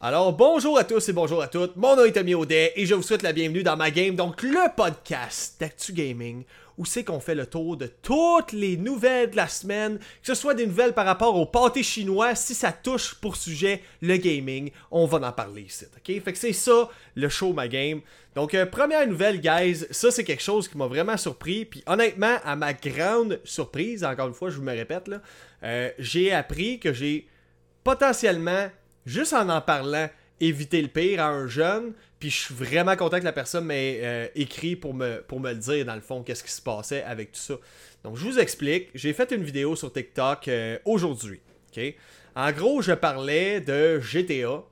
Alors bonjour à tous et bonjour à toutes, mon nom est Tommy Audet et je vous souhaite la bienvenue dans ma game, donc le podcast d'Actu Gaming, où c'est qu'on fait le tour de toutes les nouvelles de la semaine, que ce soit des nouvelles par rapport au pâté chinois, si ça touche pour sujet le gaming, on va en parler ici, ok? Fait que c'est ça le show ma game. Donc euh, première nouvelle guys, ça c'est quelque chose qui m'a vraiment surpris, puis honnêtement à ma grande surprise, encore une fois je vous me répète là, euh, j'ai appris que j'ai potentiellement juste en en parlant, éviter le pire à un jeune. Puis je suis vraiment content que la personne m'ait euh, écrit pour me, pour me le dire, dans le fond, qu'est-ce qui se passait avec tout ça. Donc je vous explique. J'ai fait une vidéo sur TikTok euh, aujourd'hui. En gros, je parlais de GTA.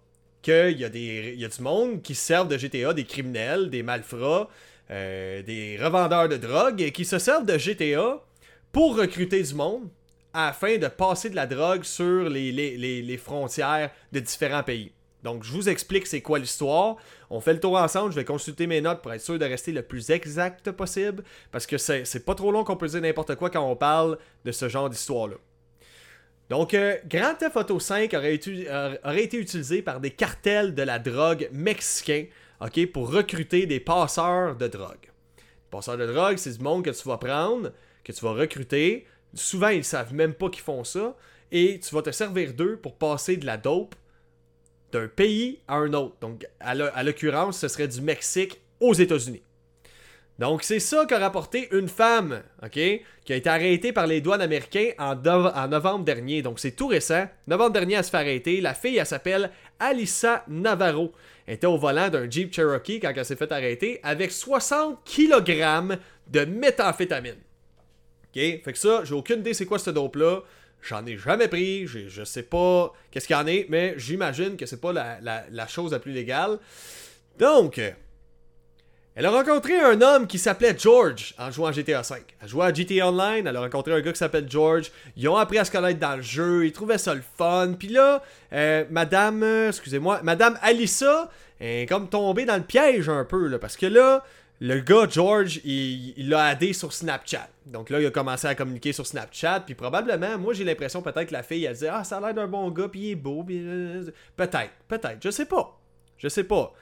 Qu'il y, a y a du monde qui servent de GTA, des criminels, des malfrats, euh, des revendeurs de drogue, qui se servent de GTA pour recruter du monde afin de passer de la drogue sur les, frontières de différents pays. Donc, je vous explique c'est quoi l'histoire. On fait le tour ensemble. Je vais consulter mes notes pour être sûr de rester le plus exact possible. Parce que c'est pas trop long qu'on peut dire n'importe quoi quand on parle de ce genre d'histoire-là. Donc, euh, Grand Theft Auto 5 aurait été, euh, aurait été, utilisé par des cartels de la drogue mexicains ok, pour recruter des passeurs de drogue. Les passeurs de drogue, c'est du monde que tu vas prendre, que tu vas recruter Souvent, ils savent même pas qu'ils font ça. Et tu vas te servir d'eux pour passer de la dope d'un pays à un autre. Donc, à l'occurrence, ce serait du Mexique aux États-Unis. Donc, c'est ça qu'a rapporté une femme, OK, qui a été arrêtée par les douanes américains en, novembre dernier. Donc, c'est tout récent. Novembre dernier, elle se fait arrêter. La fille, elle s'appelle Alissa Navarro. Elle était au volant d'un Jeep Cherokee quand elle s'est fait arrêter avec 60 kg de méthamphétamine. Fait que ça, j'ai aucune idée c'est quoi ce dope-là. J'en ai jamais pris, je sais pas qu'est-ce qu'il y en est, mais j'imagine que c'est pas la, chose la plus légale. Donc, elle a rencontré un homme qui s'appelait George en jouant à GTA V. Elle jouait à GTA Online, elle a rencontré un gars qui s'appelle George. Ils ont appris à se connaître dans le jeu, ils trouvaient ça le fun. Puis là, euh, Madame, excusez-moi, Madame Alissa est comme tombée dans le piège un peu, là, parce que là, le gars, George, il l'a aidé sur Snapchat. Donc là, il a commencé à communiquer sur Snapchat. Puis probablement, moi, j'ai l'impression peut-être que la fille, elle disait Ah, ça a l'air d'un bon gars, puis il est beau. Euh, peut-être, peut-être. Je sais pas. Je sais pas.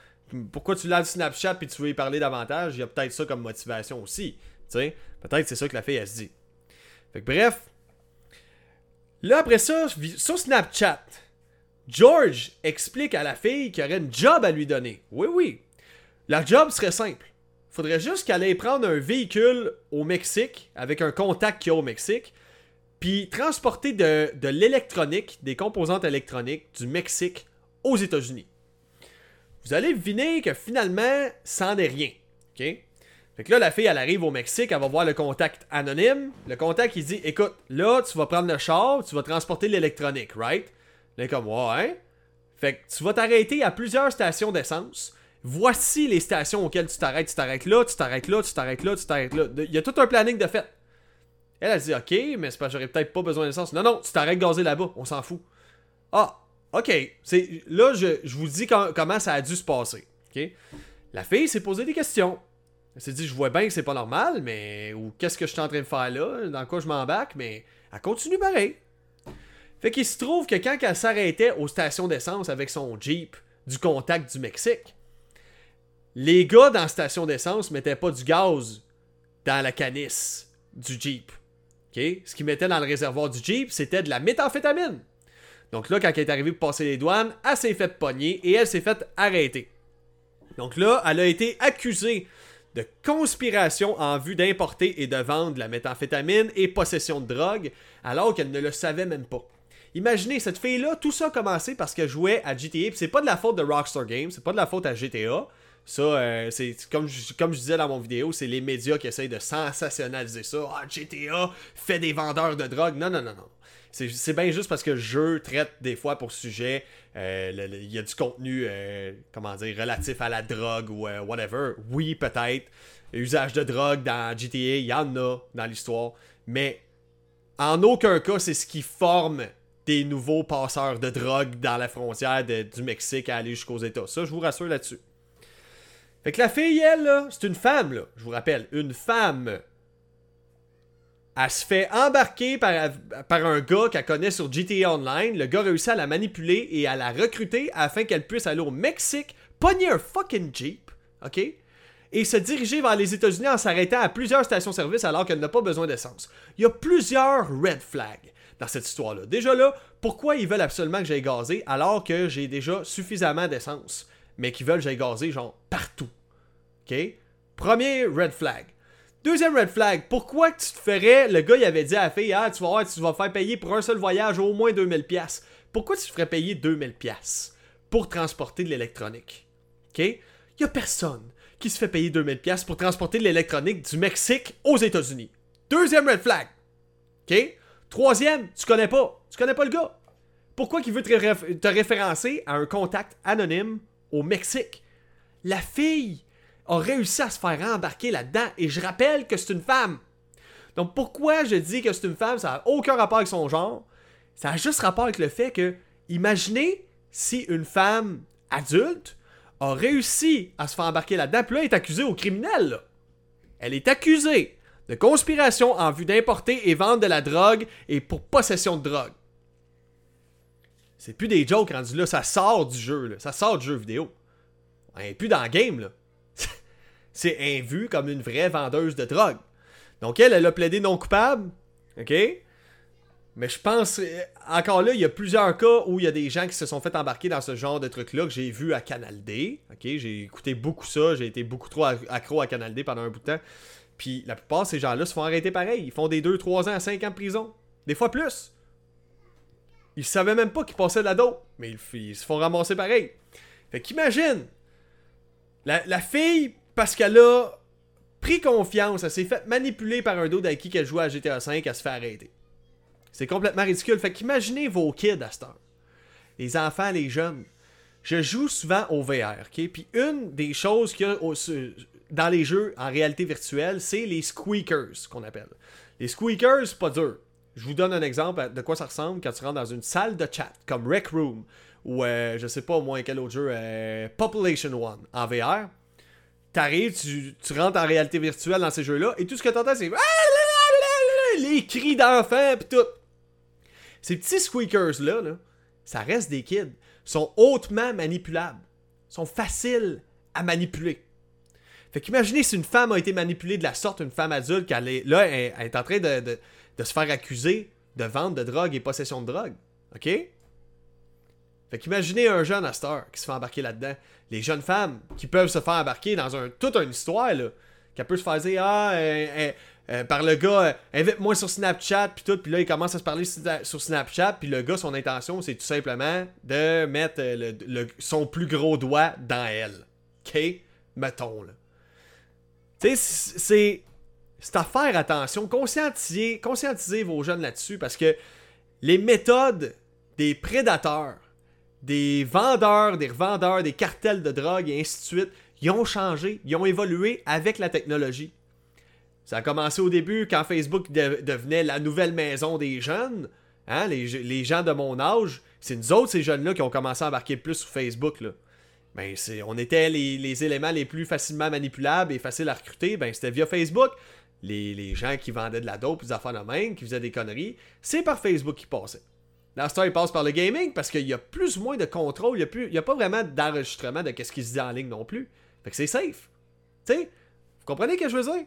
Pourquoi tu l'as Snapchat, puis tu veux y parler davantage? Il y a peut-être ça comme motivation aussi. Tu sais, peut-être c'est ça que la fille, elle se dit. Fait que bref. Là, après ça, sur Snapchat, George explique à la fille qu'il y aurait une job à lui donner. Oui, oui. La job serait simple faudrait juste qu'elle aille prendre un véhicule au Mexique, avec un contact qu'il y a au Mexique, puis transporter de, l'électronique, des composantes électroniques du Mexique aux États-Unis. Vous allez deviner que finalement, ça n'en est rien. OK? Fait que là, la fille, elle arrive au Mexique, elle va voir le contact anonyme. Le contact, il dit Écoute, là, tu vas prendre le char, tu vas transporter l'électronique, right? Là, comme, ouais. Hein? Fait que tu vas t'arrêter à plusieurs stations d'essence voici les stations auxquelles tu t'arrêtes, tu t'arrêtes là, tu t'arrêtes là, tu t'arrêtes là, tu t'arrêtes là. Il y a tout un planning de fait. Elle a dit OK, mais c'est pas j'aurais peut-être pas besoin d'essence. Non, non, tu t'arrêtes gazer là-bas, on s'en fout. Ah, OK. C'est, là, je, vous dis comment ça a dû se passer. OK? La fille s'est posé des questions. Elle s'est dit, je vois bien que c'est pas normal, mais. Ou qu'est-ce que je suis en train de faire là? Dans quoi je m'embarque? Mais elle continue pareil. Fait qu'il se trouve que quand elle s'arrêtait aux stations d'essence avec son Jeep du contact du Mexique, les gars dans la station d'essence mettaient pas du gaz dans la canisse du Jeep. Ce qu'ils mettaient dans le réservoir du Jeep, c'était de la méthamphétamine. Donc là, quand elle est arrivée pour passer les douanes, elle s'est faite pogner et elle s'est faite arrêter. Donc là, elle a été accusée de conspiration en vue d'importer et de vendre la méthamphétamine et possession de drogue, alors qu'elle ne le savait même pas. Imaginez, cette fille-là, tout ça a commencé parce qu'elle jouait à GTA, c'est pas de la faute de Rockstar Games, c'est pas de la faute à GTA, ça, euh, c'est comme je, comme je disais dans mon vidéo, c'est les médias qui essayent de sensationnaliser ça. Ah, GTA fait des vendeurs de drogue. Non, non, non, non. C'est bien juste parce que le jeu traite des fois pour sujet, euh, il y a du contenu, euh, comment dire, relatif à la drogue ou whatever. Oui, peut-être. Usage de drogue dans GTA, il y en a dans l'histoire. Mais en aucun cas, c'est ce qui forme des nouveaux passeurs de drogue dans la frontière du Mexique à aller jusqu'aux États. Ça, je vous rassure là-dessus. Fait que la fille, elle, là, c'est une femme, là. Je vous rappelle, une femme. Elle se fait embarquer par, par un gars qu'elle connaît sur GTA Online. Le gars réussit à la manipuler et à la recruter afin qu'elle puisse aller au Mexique, pogner un fucking Jeep, ok? Et se diriger vers les États-Unis en s'arrêtant à plusieurs stations-service alors qu'elle n'a pas besoin d'essence. Il y a plusieurs red flags dans cette histoire-là. Déjà là, pourquoi ils veulent absolument que j'aille gazer alors que j'ai déjà suffisamment d'essence, mais qu'ils veulent que j'aille gazer genre partout? OK? Premier red flag. Deuxième red flag, pourquoi tu te ferais, le gars il avait dit à la fille, ah tu vas voir, tu vas faire payer pour un seul voyage au moins 2000 pièces. Pourquoi tu te ferais payer 2000 pièces pour transporter de l'électronique? OK? Il y a personne qui se fait payer 2000 pièces pour transporter de l'électronique du Mexique aux États-Unis. Deuxième red flag. OK? Troisième, tu connais pas. Tu connais pas le gars. Pourquoi qu'il veut te, référencer à un contact anonyme au Mexique? La fille a réussi à se faire embarquer là-dedans et je rappelle que c'est une femme. Donc pourquoi je dis que c'est une femme, ça n'a aucun rapport avec son genre. Ça a juste rapport avec le fait que, imaginez si une femme adulte a réussi à se faire embarquer là-dedans, puis là, elle est accusée au criminel. Elle est accusée de conspiration en vue d'importer et vendre de la drogue et pour possession de drogue. C'est plus des jokes rendus là, ça sort du jeu, ça sort du jeu vidéo. Elle est plus dans le game, là. C'est un vu comme une vraie vendeuse de drogue. Donc elle, elle a plaidé non coupable, ok? Mais je pense, euh, encore là, il y a plusieurs cas où il y a des gens qui se sont fait embarquer dans ce genre de truc-là que j'ai vu à Canal D. Ok, j'ai écouté beaucoup ça, j'ai été beaucoup trop accro à Canal D pendant un bout de temps. Puis la plupart de ces gens-là se font arrêter pareil. Ils font des 2, 3 ans à 5 ans de prison. Des fois plus. Ils savaient même pas qu'ils passaient de la dope, mais ils, se font ramasser pareil. Fait qu'imagine, la, la fille, parce qu'elle a pris confiance, elle s'est fait manipuler par un dos qui qu'elle jouait à GTA V, elle se fait arrêter. C'est complètement ridicule. Fait qu'imaginez vos kids à cette heure. Les enfants, les jeunes. Je joue souvent au VR, ok? Puis une des choses qu'il y a dans les jeux en réalité virtuelle, c'est les squeakers, qu'on appelle. Les squeakers, pas dur. Je vous donne un exemple de quoi ça ressemble quand tu rentres dans une salle de chat, comme Rec Room, ou euh, je sais pas au moins quel autre jeu, euh, Population One, en VR. T'arrives, tu, tu rentres en réalité virtuelle dans ces jeux-là, et tout ce que t'entends, c'est les cris d'enfants, pis tout. Ces petits squeakers-là, ça reste des kids, sont hautement manipulables, sont faciles à manipuler. Fait qu'imaginez si une femme a été manipulée de la sorte, une femme adulte, qu'elle est là, elle, est en train de, se faire accuser de vente de drogue et possession de drogue. OK? Fait qu'imaginez un jeune à Star qui se fait embarquer là-dedans. Les jeunes femmes qui peuvent se faire embarquer dans un, toute une histoire, là, qu'elle peut se faire dire Ah, euh, par le gars, euh, invite-moi sur Snapchat, puis tout, puis là, il commence à se parler sur Snapchat, puis le gars, son intention, c'est tout simplement de mettre euh, son plus gros doigt dans elle. OK? Mettons, là. Tu sais, c'est. C'est à faire attention. Conscientisez, conscientisez vos jeunes là-dessus, parce que les méthodes des prédateurs, des vendeurs, des revendeurs, des cartels de drogue et ainsi de suite, ils ont changé, ils ont évolué avec la technologie. Ça a commencé au début quand Facebook devenait la nouvelle maison des jeunes. Hein, les, gens de mon âge, c'est nous autres, ces jeunes-là, qui ont commencé à embarquer plus sur Facebook. Ben, on était les, éléments les plus facilement manipulables et faciles à recruter. Ben, c'était via Facebook. Les, gens qui vendaient de la dope, des affaires de même, qui faisaient des conneries, c'est par Facebook qui passaient. Dans ce ils passent par le gaming parce qu'il y a plus ou moins de contrôle. Il n'y a, a, pas vraiment d'enregistrement de ce qui se dit en ligne non plus. Fait que c'est safe. Tu sais, vous comprenez ce que je veux dire?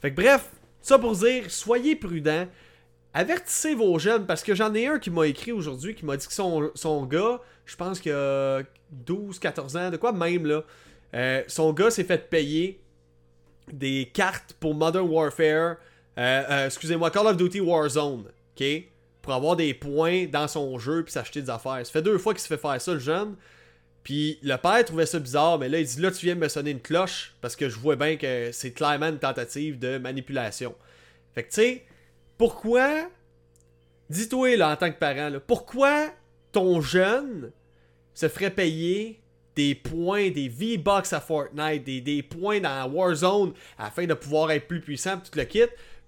Fait que bref, ça pour dire, soyez prudents. Avertissez vos jeunes, parce que j'en ai un qui m'a écrit aujourd'hui, qui m'a dit que son, gars, je pense qu'il a 12, 14 ans, de quoi même là, euh, son gars s'est fait payer des cartes pour Modern Warfare, euh, euh, excusez-moi, Call of Duty Warzone, ok? Pour avoir des points dans son jeu puis s'acheter des affaires. Ça fait deux fois qu'il se fait faire ça, le jeune. Puis le père trouvait ça bizarre, mais là, il dit Là, tu viens me sonner une cloche parce que je vois bien que c'est clairement une tentative de manipulation. Fait que, tu sais, pourquoi, dis-toi là en tant que parent, là, pourquoi ton jeune se ferait payer des points, des V-Bucks à Fortnite, des, des, points dans Warzone afin de pouvoir être plus puissant, tout le kit?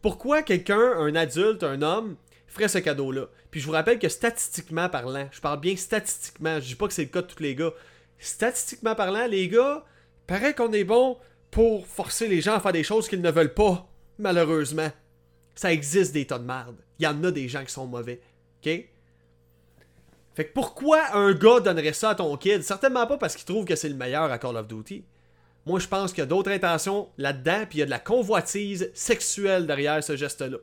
Pourquoi quelqu'un, un adulte, un homme, ferait ce cadeau-là. Puis je vous rappelle que statistiquement parlant, je parle bien statistiquement, je dis pas que c'est le cas de tous les gars. Statistiquement parlant, les gars, paraît qu'on est bon pour forcer les gens à faire des choses qu'ils ne veulent pas, malheureusement. Ça existe des tas de merde. Il y en a des gens qui sont mauvais. OK? Fait que pourquoi un gars donnerait ça à ton kid? Certainement pas parce qu'il trouve que c'est le meilleur à Call of Duty. Moi, je pense qu'il y a d'autres intentions là-dedans, puis il y a de la convoitise sexuelle derrière ce geste-là.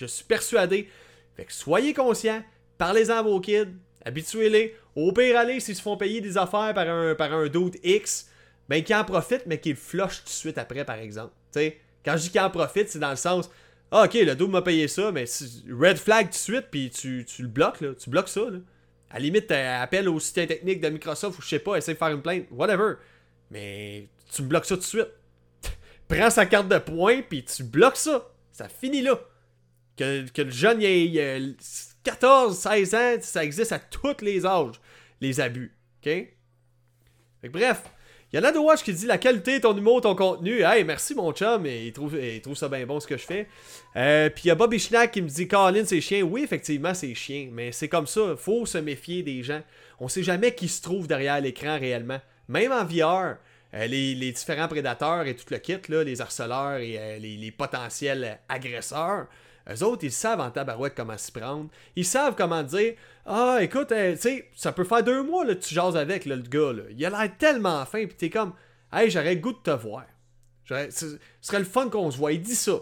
Je suis persuadé. Fait que soyez conscients, parlez-en à vos kids, habituez-les. Au pire, allez, s'ils se font payer des affaires par un, par un doute X, ben qu'ils en profitent, mais qu'ils flush tout de suite après, par exemple. sais, quand je dis qu'ils en profitent, c'est dans le sens ah, ok, le double m'a payé ça, mais red flag tout de suite, puis tu, tu, le bloques, là. Tu bloques ça, là. À la limite, appelle au soutien technique de Microsoft ou je sais pas, essaie de faire une plainte, whatever. Mais tu me bloques ça tout de suite. Prends sa carte de points, puis tu bloques ça. Ça finit là. Que, le jeune il ait 14, 16 ans, ça existe à tous les âges, les abus. OK? bref, il y en a de Watch qui dit la qualité, ton humour, ton contenu. Hey, merci mon chum, et il trouve, il trouve ça bien bon ce que je fais. Euh, puis il y a Bobby Schnack qui me dit Colin, c'est chien. Oui, effectivement, c'est chien, mais c'est comme ça. Faut se méfier des gens. On sait jamais qui se trouve derrière l'écran réellement. Même en VR, euh, les, différents prédateurs et tout le kit, là, les harceleurs et euh, les, potentiels agresseurs, eux autres, ils savent en tabarouette comment s'y prendre. Ils savent comment dire Ah, écoute, euh, tu sais, ça peut faire deux mois que tu jases avec le gars. Il a l'air tellement fin, puis t'es comme Hey, j'aurais goût de te voir. Ce serait le fun qu'on se voit. Il dit ça.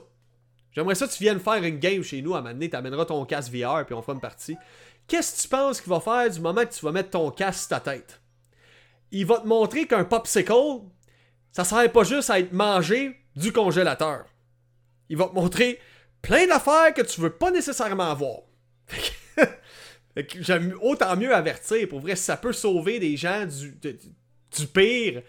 J'aimerais ça que tu viennes faire une game chez nous à un moment donné, t'amèneras ton casque VR, puis on fera une partie. Qu'est-ce que tu penses qu'il va faire du moment que tu vas mettre ton casque sur ta tête? Il va te montrer qu'un popsicle, ça sert pas juste à être mangé du congélateur. Il va te montrer plein d'affaires que tu veux pas nécessairement avoir. J'aime autant mieux avertir. Pour vrai, si ça peut sauver des gens du, pire,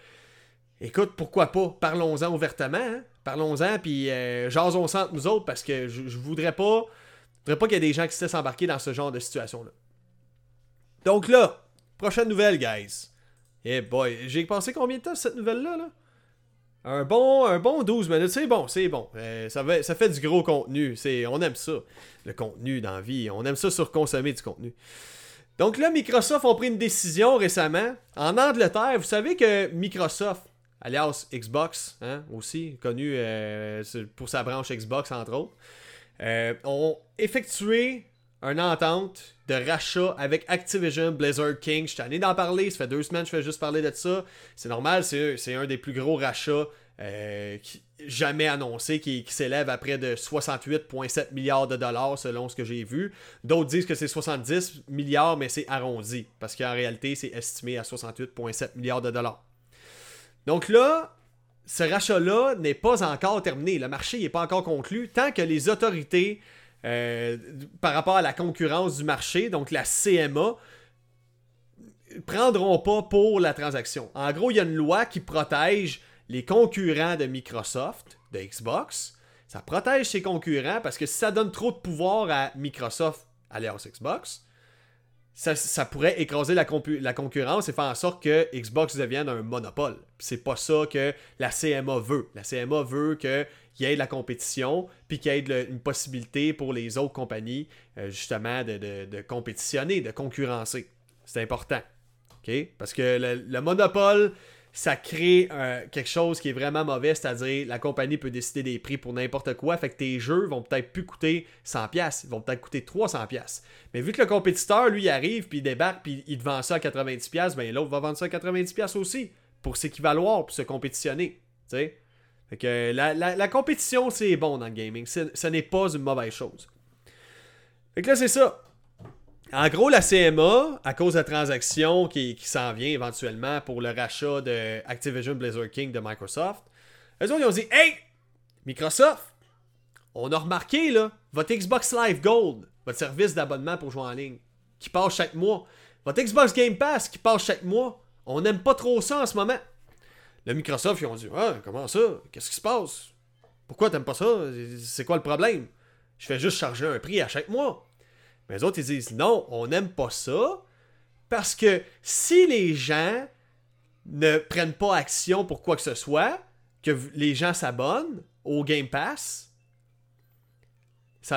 écoute, pourquoi pas? Parlons-en ouvertement. Hein. Parlons-en, puis euh, jasons entre nous autres, parce que je, voudrais pas, voudrais pas qu'il y ait des gens qui se laissent embarquer dans ce genre de situation-là. Donc là, prochaine nouvelle, guys. Eh boy, j'ai pensé combien de temps cette nouvelle-là? Là? Un bon, un bon 12 minutes, c'est bon, c'est bon. Euh, ça, ça fait du gros contenu. C'est, on aime ça, le contenu dans la vie. On aime ça surconsommer du contenu. Donc là, Microsoft ont pris une décision récemment. En Angleterre, vous savez que Microsoft, alias Xbox, hein, aussi, connu euh, pour sa branche Xbox entre autres, euh, ont effectué une entente de rachat avec Activision Blizzard King. Je suis d'en parler, ça fait deux semaines que je fais juste parler de ça. C'est normal, c'est un des plus gros rachats euh, jamais annoncés qui, s'élève à près de 68,7 milliards de dollars selon ce que j'ai vu. D'autres disent que c'est 70 milliards, mais c'est arrondi parce qu'en réalité, c'est estimé à 68,7 milliards de dollars. Donc là, ce rachat-là n'est pas encore terminé. Le marché n'est pas encore conclu tant que les autorités euh, par rapport à la concurrence du marché, donc la CMA, prendront pas pour la transaction. En gros, il y a une loi qui protège les concurrents de Microsoft, de Xbox. Ça protège ses concurrents parce que si ça donne trop de pouvoir à Microsoft, alias Xbox, ça, pourrait écraser la, concurrence et faire en sorte que Xbox devienne un monopole. C'est pas ça que la CMA veut. La CMA veut qu'il y ait de la compétition, puis qu'il y ait une possibilité pour les autres compagnies, euh, justement, de, compétitionner, de concurrencer. C'est important. Parce que le monopole, ça crée euh, quelque chose qui est vraiment mauvais, c'est-à-dire la compagnie peut décider des prix pour n'importe quoi, fait que tes jeux vont peut-être plus coûter 100$, ils vont peut-être coûter 300$. Mais vu que le compétiteur, lui, arrive, puis il débarque, puis il te vend ça à 90$, ben l'autre va vendre ça à 90$ aussi, pour s'équivaloir, pour se compétitionner. Fait que la, compétition, c'est bon dans le gaming, ce n'est pas une mauvaise chose. Fait que là, c'est ça. En gros, la CMA, à cause de la transaction qui, s'en vient éventuellement pour le rachat de Activision Blizzard King de Microsoft, eux autres, ils ont dit Hey, Microsoft, on a remarqué, là, votre Xbox Live Gold, votre service d'abonnement pour jouer en ligne, qui passe chaque mois, votre Xbox Game Pass qui passe chaque mois, on n'aime pas trop ça en ce moment. Le Microsoft, ils ont dit Ah, comment ça? Qu'est-ce qui se passe? Pourquoi t'aimes pas ça? C'est quoi le problème? Je fais juste charger un prix à chaque mois. Mais les autres, ils disent non, on n'aime pas ça parce que si les gens ne prennent pas action pour quoi que ce soit, que les gens s'abonnent au Game Pass,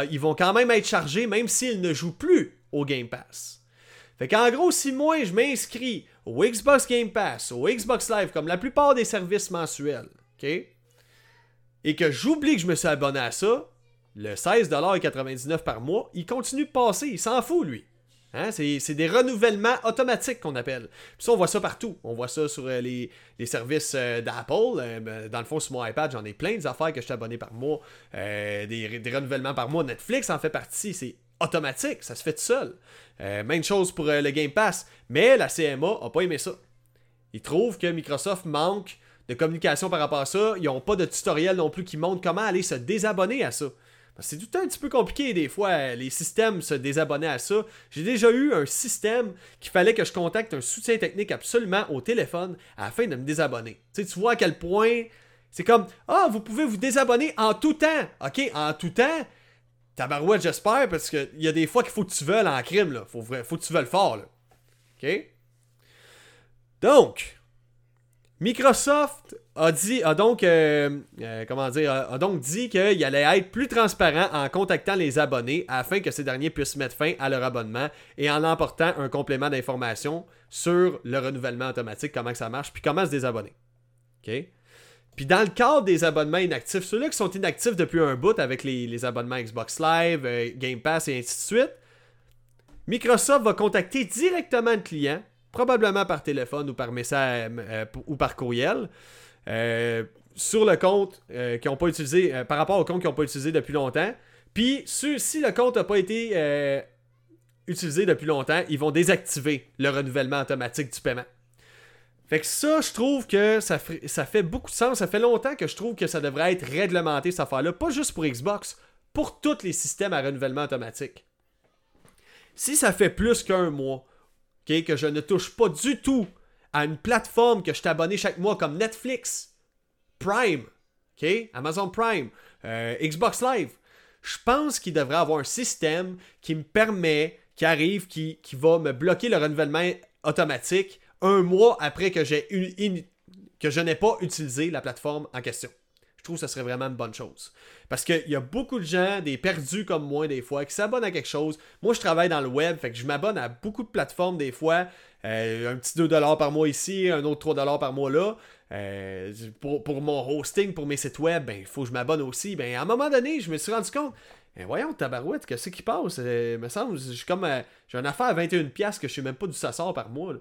ils vont quand même être chargés même s'ils ne jouent plus au Game Pass. Fait qu'en gros, si moi je m'inscris au Xbox Game Pass, au Xbox Live, comme la plupart des services mensuels, OK? Et que j'oublie que je me suis abonné à ça, le 16,99$ par mois, il continue de passer, il s'en fout, lui. Hein, c'est des renouvellements automatiques qu'on appelle. Puis ça, on voit ça partout. On voit ça sur euh, les, services euh, d'Apple. Euh, ben, dans le fond, sur mon iPad, j'en ai plein des affaires que je suis abonné par mois. Des, renouvellements par mois. Netflix en fait partie. C'est automatique. Ça se fait tout seul. même chose pour le Game Pass. Mais la CMA a pas aimé ça. Ils trouvent que Microsoft manque de communication par rapport à ça. Ils n'ont pas de tutoriel non plus qui montre comment aller se désabonner à ça. C'est tout un petit peu compliqué des fois, les systèmes se désabonner à ça. J'ai déjà eu un système qu'il fallait que je contacte un soutien technique absolument au téléphone afin de me désabonner. Tu, tu vois à quel point c'est comme Ah, vous pouvez vous désabonner en tout temps. Ok, en tout temps. Tabarouette, j'espère, parce qu'il y a des fois qu'il faut que tu veuilles en crime, là. Faut, faut que tu veuilles fort, là. Ok? Donc, Microsoft a donc, euh, euh, comment dire, a, donc dit qu'il allait être plus transparent en contactant les abonnés afin que ces derniers puissent mettre fin à leur abonnement et en emportant un complément d'information sur le renouvellement automatique, comment ça marche, puis comment se désabonner. Puis dans le cadre des abonnements inactifs, ceux-là qui sont inactifs depuis un bout avec les, abonnements Xbox Live, euh, Game Pass et ainsi de suite, Microsoft va contacter directement le client probablement par téléphone ou par message euh, ou par courriel. Euh, sur le compte euh, qui pas utilisé, par rapport au compte qu'ils n'ont pas utilisé depuis longtemps. Puis, si le compte n'a pas été utilisé depuis longtemps, ils vont désactiver le renouvellement automatique du paiement. Fait que ça, je trouve que ça, ça fait beaucoup de sens. Ça fait longtemps que je trouve que ça devrait être réglementé, cette affaire-là. Pas juste pour Xbox, pour tous les systèmes à renouvellement automatique. Si ça fait plus qu'un mois, que je ne touche pas du tout à une plateforme que je t'abonne chaque mois comme Netflix, Prime, Amazon Prime, euh, Xbox Live, je pense qu'il devrait avoir un système qui me permet, qui arrive, qui, qui va me bloquer le renouvellement automatique un mois après que, que je n'ai pas utilisé la plateforme en question. Je trouve que ce serait vraiment une bonne chose. Parce qu'il y a beaucoup de gens, des perdus comme moi des fois, qui s'abonnent à quelque chose. Moi, je travaille dans le web, fait que je m'abonne à beaucoup de plateformes des fois. Euh, un petit 2$ par mois ici, un autre 3$ par mois là. Euh, pour, mon hosting, pour mes sites web, ben, il faut que je m'abonne aussi. Ben, à un moment donné, je me suis rendu compte, ben, voyons, tabarouette, qu'est-ce qui passe? Euh, me semble, j'ai comme, j'ai une affaire à 21$ que je sais même pas d'où ça par mois.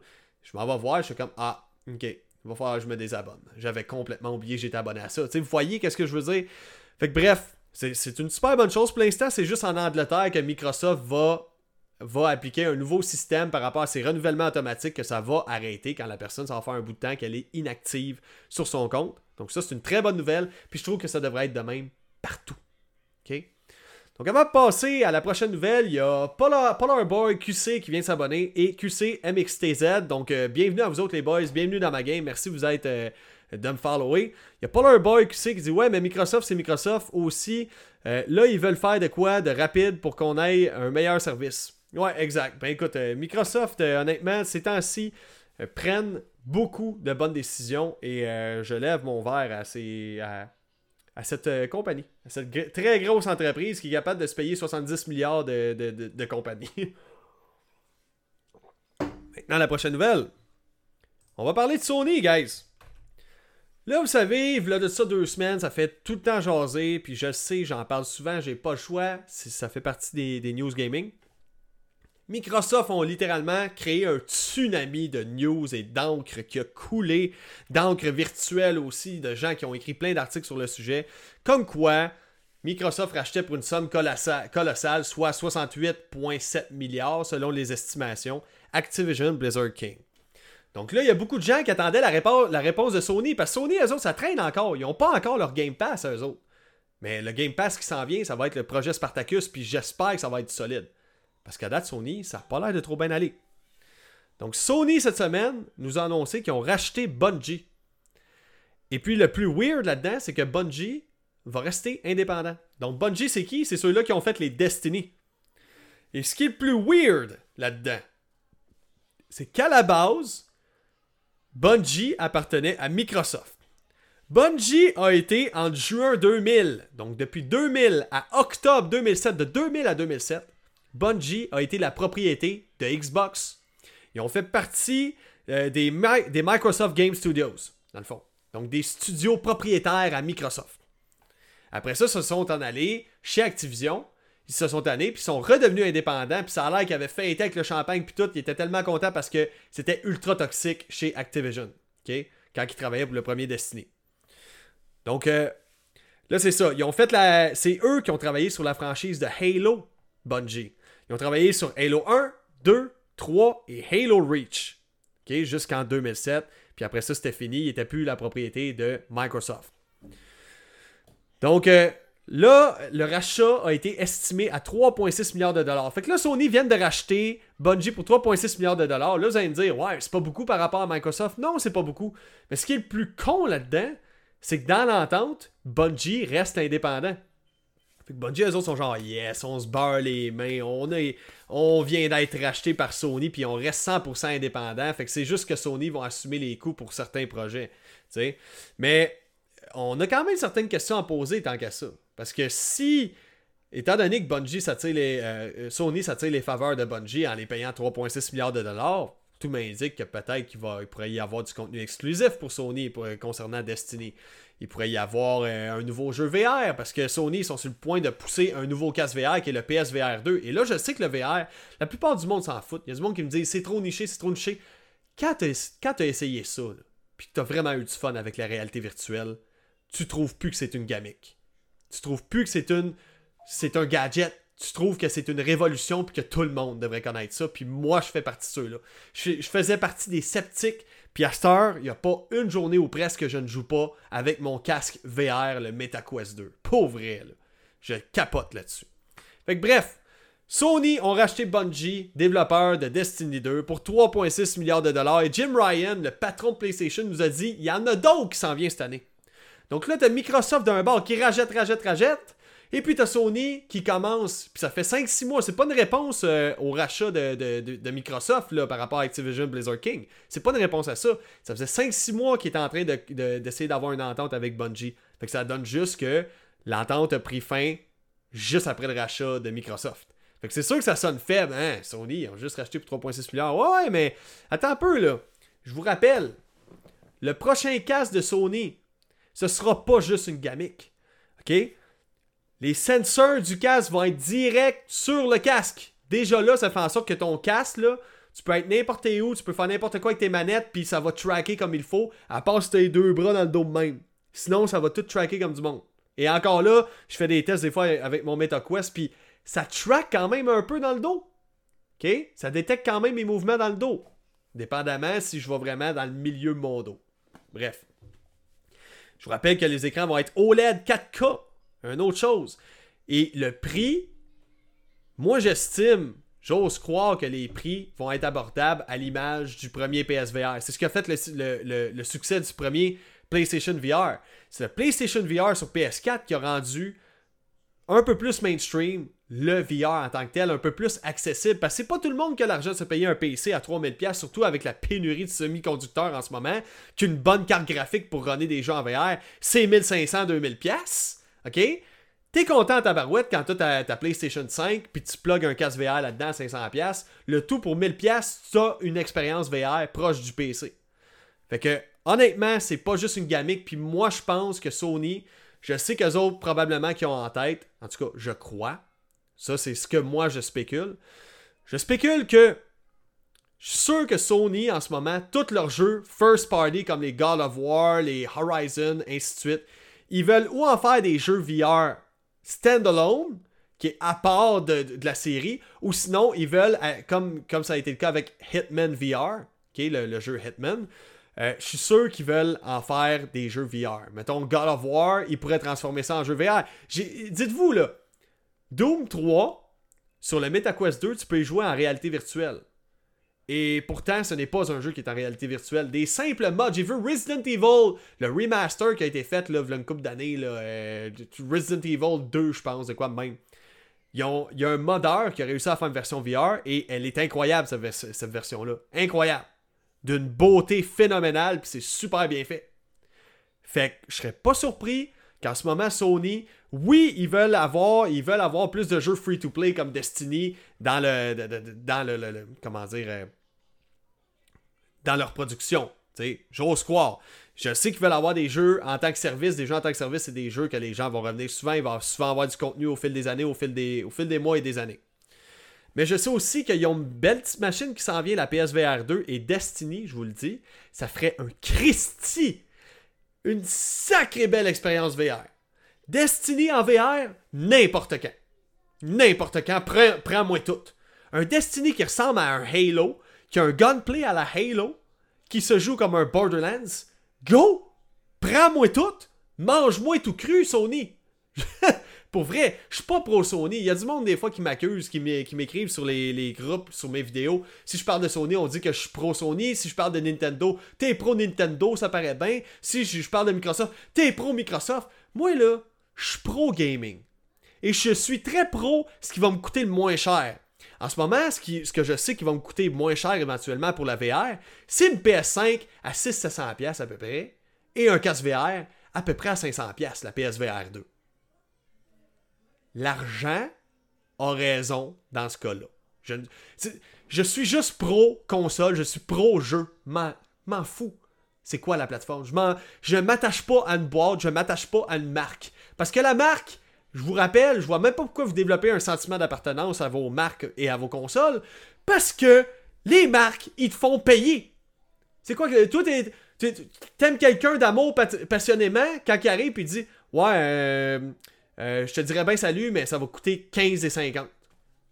Je m'en vais voir, je suis comme, ah, ok, il va falloir que je me désabonne. J'avais complètement oublié que j'étais abonné à ça. vous voyez qu'est-ce que je veux dire? Fait que bref, c'est une super bonne chose. Pour l'instant, c'est juste en Angleterre que Microsoft va, appliquer un nouveau système par rapport à ses renouvellements automatiques que ça va arrêter quand la personne, ça va faire un bout de temps qu'elle est inactive sur son compte. Donc ça, c'est une très bonne nouvelle. Puis je trouve que ça devrait être de même partout. OK? Donc avant de passer à la prochaine nouvelle, il y a Polar, Boy QC qui vient s'abonner et QC MXTZ. Donc euh, bienvenue à vous autres les boys, bienvenue dans ma game. Merci vous êtes euh, de me follower. Il y a Polar Boy QC qui dit ouais mais Microsoft c'est Microsoft aussi. Euh, là ils veulent faire de quoi de rapide pour qu'on ait un meilleur service? Ouais exact. Ben écoute Microsoft honnêtement ces temps-ci prennent beaucoup de bonnes décisions et je lève mon verre à ces cette euh, compagnie, à cette très grosse entreprise qui est capable de se payer 70 milliards de, de, compagnies. Maintenant, la prochaine nouvelle. On va parler de Sony, guys. Là, vous savez, il de ça deux semaines, ça fait tout le temps jaser, puis je sais, j'en parle souvent, j'ai pas le choix, ça fait partie des, des news gaming. Microsoft ont littéralement créé un tsunami de news et d'encre qui a coulé, d'encre virtuelle aussi, de gens qui ont écrit plein d'articles sur le sujet, comme quoi Microsoft rachetait pour une somme colossale, soit 68,7 milliards selon les estimations, Activision Blizzard King. Donc là, il y a beaucoup de gens qui attendaient la, réponse, de Sony, parce que Sony, eux autres, ça traîne encore. Ils n'ont pas encore leur Game Pass, eux autres. Mais le Game Pass qui s'en vient, ça va être le projet Spartacus, puis j'espère que ça va être solide. Parce qu'à date, Sony, ça n'a pas l'air de trop bien aller. Donc, Sony, cette semaine, nous a annoncé qu'ils ont racheté Bungie. Et puis, le plus weird là-dedans, c'est que Bungie va rester indépendant. Donc, Bungie, c'est qui? C'est ceux-là qui ont fait les Destiny. Et ce qui est le plus weird là-dedans, c'est qu'à la base, Bungie appartenait à Microsoft. Bungie a été en juin 2000, donc depuis 2000 à octobre 2007, de 2000 à 2007, Bungie a été la propriété de Xbox. Ils ont fait partie euh, des, Microsoft Game Studios, dans le fond. Donc des studios propriétaires à Microsoft. Après ça, ils se sont en allés chez Activision. Ils se sont allés, puis ils sont redevenus indépendants. Puis ça a l'air qu'ils avaient fêté avec le champagne, puis tout. Ils étaient tellement contents parce que c'était ultra toxique chez Activision. Quand ils travaillaient pour le premier Destiny. Donc, euh, là, c'est ça. Ils ont fait la. C'est eux qui ont travaillé sur la franchise de Halo Bungie. Ils ont travaillé sur Halo 1, 2, 3 et Halo Reach. Jusqu'en 2007. Puis après ça, c'était fini. Il n'était plus la propriété de Microsoft. Donc, euh, là, le rachat a été estimé à 3,6 milliards de dollars. Fait que là, Sony vient de racheter Bungie pour 3,6 milliards de dollars. Là, vous allez me dire, ouais, c'est pas beaucoup par rapport à Microsoft. Non, c'est pas beaucoup. Mais ce qui est le plus con là-dedans, c'est que dans l'entente, Bungie reste indépendant. Fait que Bungie, eux autres sont genre, yes, on se barre les mains, on, vient d'être racheté par Sony, puis on reste 100% indépendant. Fait que c'est juste que Sony vont assumer les coûts pour certains projets. Mais on a quand même certaines questions à poser tant qu'à ça. Parce que si, étant donné que Bungie s'attire les, euh, Sony s'attire les faveurs de Bungie en les payant 3,6 milliards de dollars, tout m'indique que peut-être qu'il pourrait y avoir du contenu exclusif pour Sony pour, concernant Destiny. Il pourrait y avoir euh, un nouveau jeu VR parce que Sony sont sur le point de pousser un nouveau casque VR qui est le PSVR 2. Et là, je sais que le VR, la plupart du monde s'en fout. Il y a du monde qui me dit c'est trop niché, c'est trop niché. Quand tu as, essayé ça, puis que tu as vraiment eu du fun avec la réalité virtuelle, tu trouves plus que c'est une gamique. Tu trouves plus que c'est une c'est un gadget. Tu trouves que c'est une révolution puis que tout le monde devrait connaître ça. Puis moi, je fais partie de ceux-là. Je, faisais partie des sceptiques. Puis à cette heure, il n'y a pas une journée ou presque que je ne joue pas avec mon casque VR, le MetaQuest 2. Pour vrai, là. Je capote là-dessus. Fait que bref, Sony ont racheté Bungie, développeur de Destiny 2, pour 3,6 milliards de dollars. Et Jim Ryan, le patron de PlayStation, nous a dit il y en a d'autres qui s'en viennent cette année. Donc là, tu as Microsoft d'un bord qui rajette, rajette, rajette. Et puis tu as Sony qui commence, puis ça fait 5-6 mois. C'est pas une réponse euh, au rachat de, Microsoft là, par rapport à Activision Blizzard King. C'est pas une réponse à ça. Ça faisait 5-6 mois qu'il était en train d'essayer d'avoir une entente avec Bungie. Fait que ça donne juste que l'entente a pris fin juste après le rachat de Microsoft. Fait que c'est sûr que ça sonne faible, hein? Sony, ils ont juste racheté pour 3,6 milliards. Ouais, mais attends un peu, là. Je vous rappelle, le prochain casque de Sony, ce sera pas juste une gamique. OK? Les sensors du casque vont être directs sur le casque. Déjà là, ça fait en sorte que ton casque, là, tu peux être n'importe où, tu peux faire n'importe quoi avec tes manettes, puis ça va tracker comme il faut, à part si tu as les deux bras dans le dos même. Sinon, ça va tout tracker comme du monde. Et encore là, je fais des tests des fois avec mon MetaQuest, puis ça track quand même un peu dans le dos. OK? Ça détecte quand même mes mouvements dans le dos. Dépendamment si je vais vraiment dans le milieu de mon dos. Bref. Je vous rappelle que les écrans vont être OLED 4K. Une autre chose. Et le prix, moi j'estime, j'ose croire que les prix vont être abordables à l'image du premier PSVR. C'est ce qui a fait le, succès du premier PlayStation VR. C'est le PlayStation VR sur PS4 qui a rendu un peu plus mainstream le VR en tant que tel, un peu plus accessible. Parce que c'est pas tout le monde qui a l'argent de se payer un PC à 3000$, surtout avec la pénurie de semi-conducteurs en ce moment, qu'une bonne carte graphique pour runner des jeux en VR, c'est 1500-2000$. OK? T'es content ta barouette quand tu as ta, PlayStation 5 puis tu plugues un casque VR là-dedans à 500$. Le tout pour 1000$, tu as une expérience VR proche du PC. Fait que, honnêtement, c'est pas juste une gamique. Puis moi, je pense que Sony, je sais qu'eux autres, probablement, qui ont en tête, en tout cas, je crois, ça, c'est ce que moi je spécule. Je spécule que je suis sûr que Sony, en ce moment, tous leurs jeux first party comme les God of War, les Horizon, ainsi de suite, ils veulent ou en faire des jeux VR standalone, qui est à part de, la série, ou sinon, ils veulent, euh, comme, ça a été le cas avec Hitman VR, qui le, jeu Hitman, euh, je suis sûr qu'ils veulent en faire des jeux VR. Mettons God of War, ils pourraient transformer ça en jeu VR. Dites-vous, là, Doom 3, sur le MetaQuest 2, tu peux y jouer en réalité virtuelle. Et pourtant, ce n'est pas un jeu qui est en réalité virtuelle. Des simples mods. J'ai vu Resident Evil, le remaster qui a été fait là, il y a une couple d'années. Euh, Resident Evil 2, je pense, de quoi même. Il y a un modeur qui a réussi à faire une version VR et elle est incroyable, cette, version-là. Incroyable. D'une beauté phénoménale, puis c'est super bien fait. Fait que je serais pas surpris qu'en ce moment, Sony oui, ils veulent avoir, ils veulent avoir plus de jeux free-to-play comme Destiny dans le, dans le, comment dire, euh, dans leur production. J'ose croire. Je sais qu'ils veulent avoir des jeux en tant que service. Des jeux en tant que service, c'est des jeux que les gens vont revenir souvent. Ils vont souvent avoir du contenu au fil des années, au fil des, mois et des années. Mais je sais aussi qu'ils ont une belle petite machine qui s'en vient, la PSVR 2 et Destiny, je vous le dis, ça ferait un Christie. Une sacrée belle expérience VR. Destiny en VR, n'importe quand. N'importe quand, prends-moi tout. Un Destiny qui ressemble à un Halo, qui a un gunplay à la Halo, qui se joue comme un Borderlands, go! Prends-moi tout! Mange-moi tout cru, Sony! Pour vrai, je suis pas pro Sony. Il y a du monde des fois qui m'accuse, qui m'écrivent sur les, groupes, sur mes vidéos. Si je parle de Sony, on dit que je suis pro Sony. Si je parle de Nintendo, t'es pro Nintendo, ça paraît bien. Si je, parle de Microsoft, t'es pro Microsoft. Moi là, je suis pro gaming. Et je suis très pro ce qui va me coûter le moins cher. En ce moment, ce, que je sais qui va me coûter moins cher éventuellement pour la VR, c'est une PS5 à 600-700$ à peu près et un casque VR à peu près à 500$, la PSVR 2 l'argent a raison dans ce cas-là. Je, je, suis juste pro console, je suis pro jeu. M'en fous. C'est quoi la plateforme? Je m'attache pas à une boîte, je m'attache pas à une marque. Parce que la marque, je vous rappelle, je vois même pas pourquoi vous développez un sentiment d'appartenance à vos marques et à vos consoles. Parce que les marques, ils te font payer. C'est quoi que. Toi, t'aimes quelqu'un d'amour passionnément quand il arrive et dit Ouais, euh, euh, je te dirais bien salut, mais ça va coûter 15 et 50.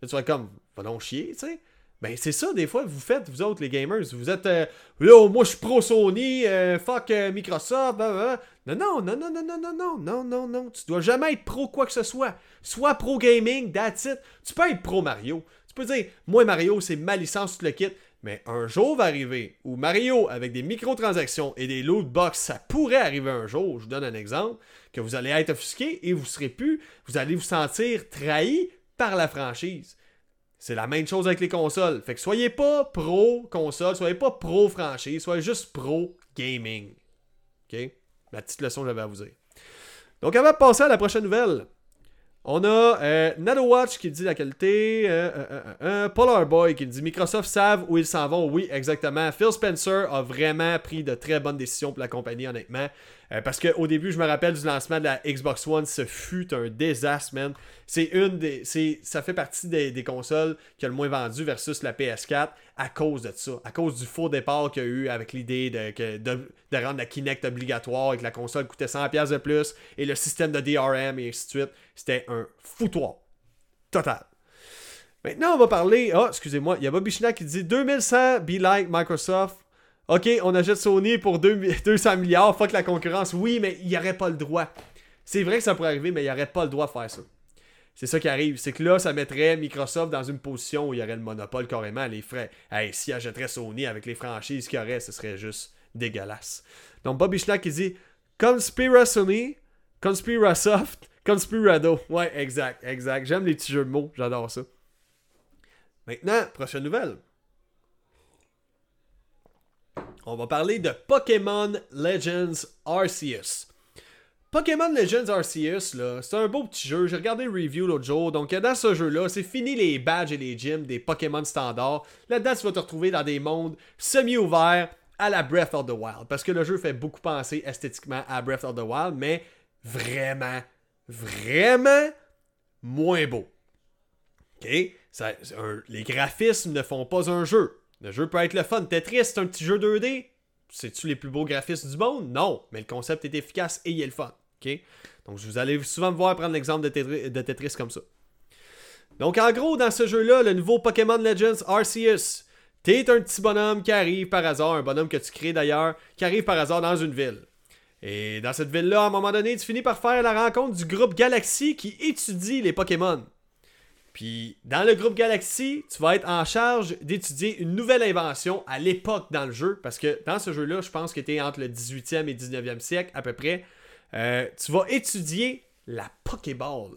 tu vas comme, va donc chier, tu sais. Ben, c'est ça, des fois, vous faites, vous autres, les gamers. Vous êtes, euh, moi, je suis pro Sony, euh, fuck Microsoft, Non, non, non, non, non, non, non, non, non, non, non. Tu dois jamais être pro quoi que ce soit. Soit pro gaming, that's it. Tu peux être pro Mario. Tu peux dire, moi, Mario, c'est ma licence, tu le quittes. Mais un jour va arriver où Mario, avec des microtransactions et des loot box, ça pourrait arriver un jour, je vous donne un exemple, que vous allez être offusqué et vous serez plus, vous allez vous sentir trahi par la franchise. C'est la même chose avec les consoles. Fait que soyez pas pro console, soyez pas pro franchise, soyez juste pro gaming. OK? La petite leçon que j'avais à vous dire. Donc avant de passer à la prochaine nouvelle, on a euh, Watch qui dit la qualité. Euh, euh, euh, Polar Boy qui dit Microsoft savent où ils s'en vont. Oui, exactement. Phil Spencer a vraiment pris de très bonnes décisions pour la compagnie, honnêtement. Euh, parce qu'au début, je me rappelle du lancement de la Xbox One, ce fut un désastre, man. C'est une des. Ça fait partie des, consoles qui a le moins vendu versus la PS4 à cause de ça. À cause du faux départ qu'il y a eu avec l'idée de, de, rendre la Kinect obligatoire et que la console coûtait 100$ de plus et le système de DRM et ainsi de suite. C'était un foutoir. Total. Maintenant, on va parler. Ah, excusez-moi, il y a Bobby Schnack qui dit 2100 be like Microsoft. OK, on achète Sony pour 200 milliards, fuck la concurrence. Oui, mais il n'y aurait pas le droit. C'est vrai que ça pourrait arriver, mais il n'y aurait pas le droit de faire ça. C'est ça qui arrive. C'est que là, ça mettrait Microsoft dans une position où il y aurait le monopole carrément, les frais. Hey, si achèterait Sony avec les franchises qu'il y aurait, ce serait juste dégueulasse. Donc, Bobby Schnack qui dit Conspira Sony, Conspira Soft, Conspirado. Ouais, exact, exact. J'aime les petits jeux de mots, j'adore ça. Maintenant, prochaine nouvelle on va parler de Pokémon Legends Arceus. Pokémon Legends Arceus, là, c'est un beau petit jeu. J'ai regardé le review l'autre jour. Donc, dans ce jeu-là, c'est fini les badges et les gyms des Pokémon standards. Là-dedans, tu vas te retrouver dans des mondes semi-ouverts à la Breath of the Wild. Parce que le jeu fait beaucoup penser esthétiquement à Breath of the Wild, mais vraiment, vraiment moins beau. OK? les graphismes ne font pas un jeu. Le jeu peut être le fun. Tetris, c'est un petit jeu 2D. C'est-tu les plus beaux graphismes du monde? Non, mais le concept est efficace et il est le fun. Donc, vous allez souvent me voir prendre l'exemple de Tetris, comme ça. Donc, en gros, dans ce jeu-là, le nouveau Pokémon Legends Arceus, t'es un petit bonhomme qui arrive par hasard, un bonhomme que tu crées d'ailleurs, qui arrive par hasard dans une ville. Et dans cette ville-là, à un moment donné, tu finis par faire la rencontre du groupe Galaxy qui étudie les Pokémon. Puis dans le groupe Galaxy, tu vas être en charge d'étudier une nouvelle invention à l'époque dans le jeu. Parce que dans ce jeu-là, je pense que tu es entre le 18e et 19e siècle à peu près. Euh, tu vas étudier la Pokéball.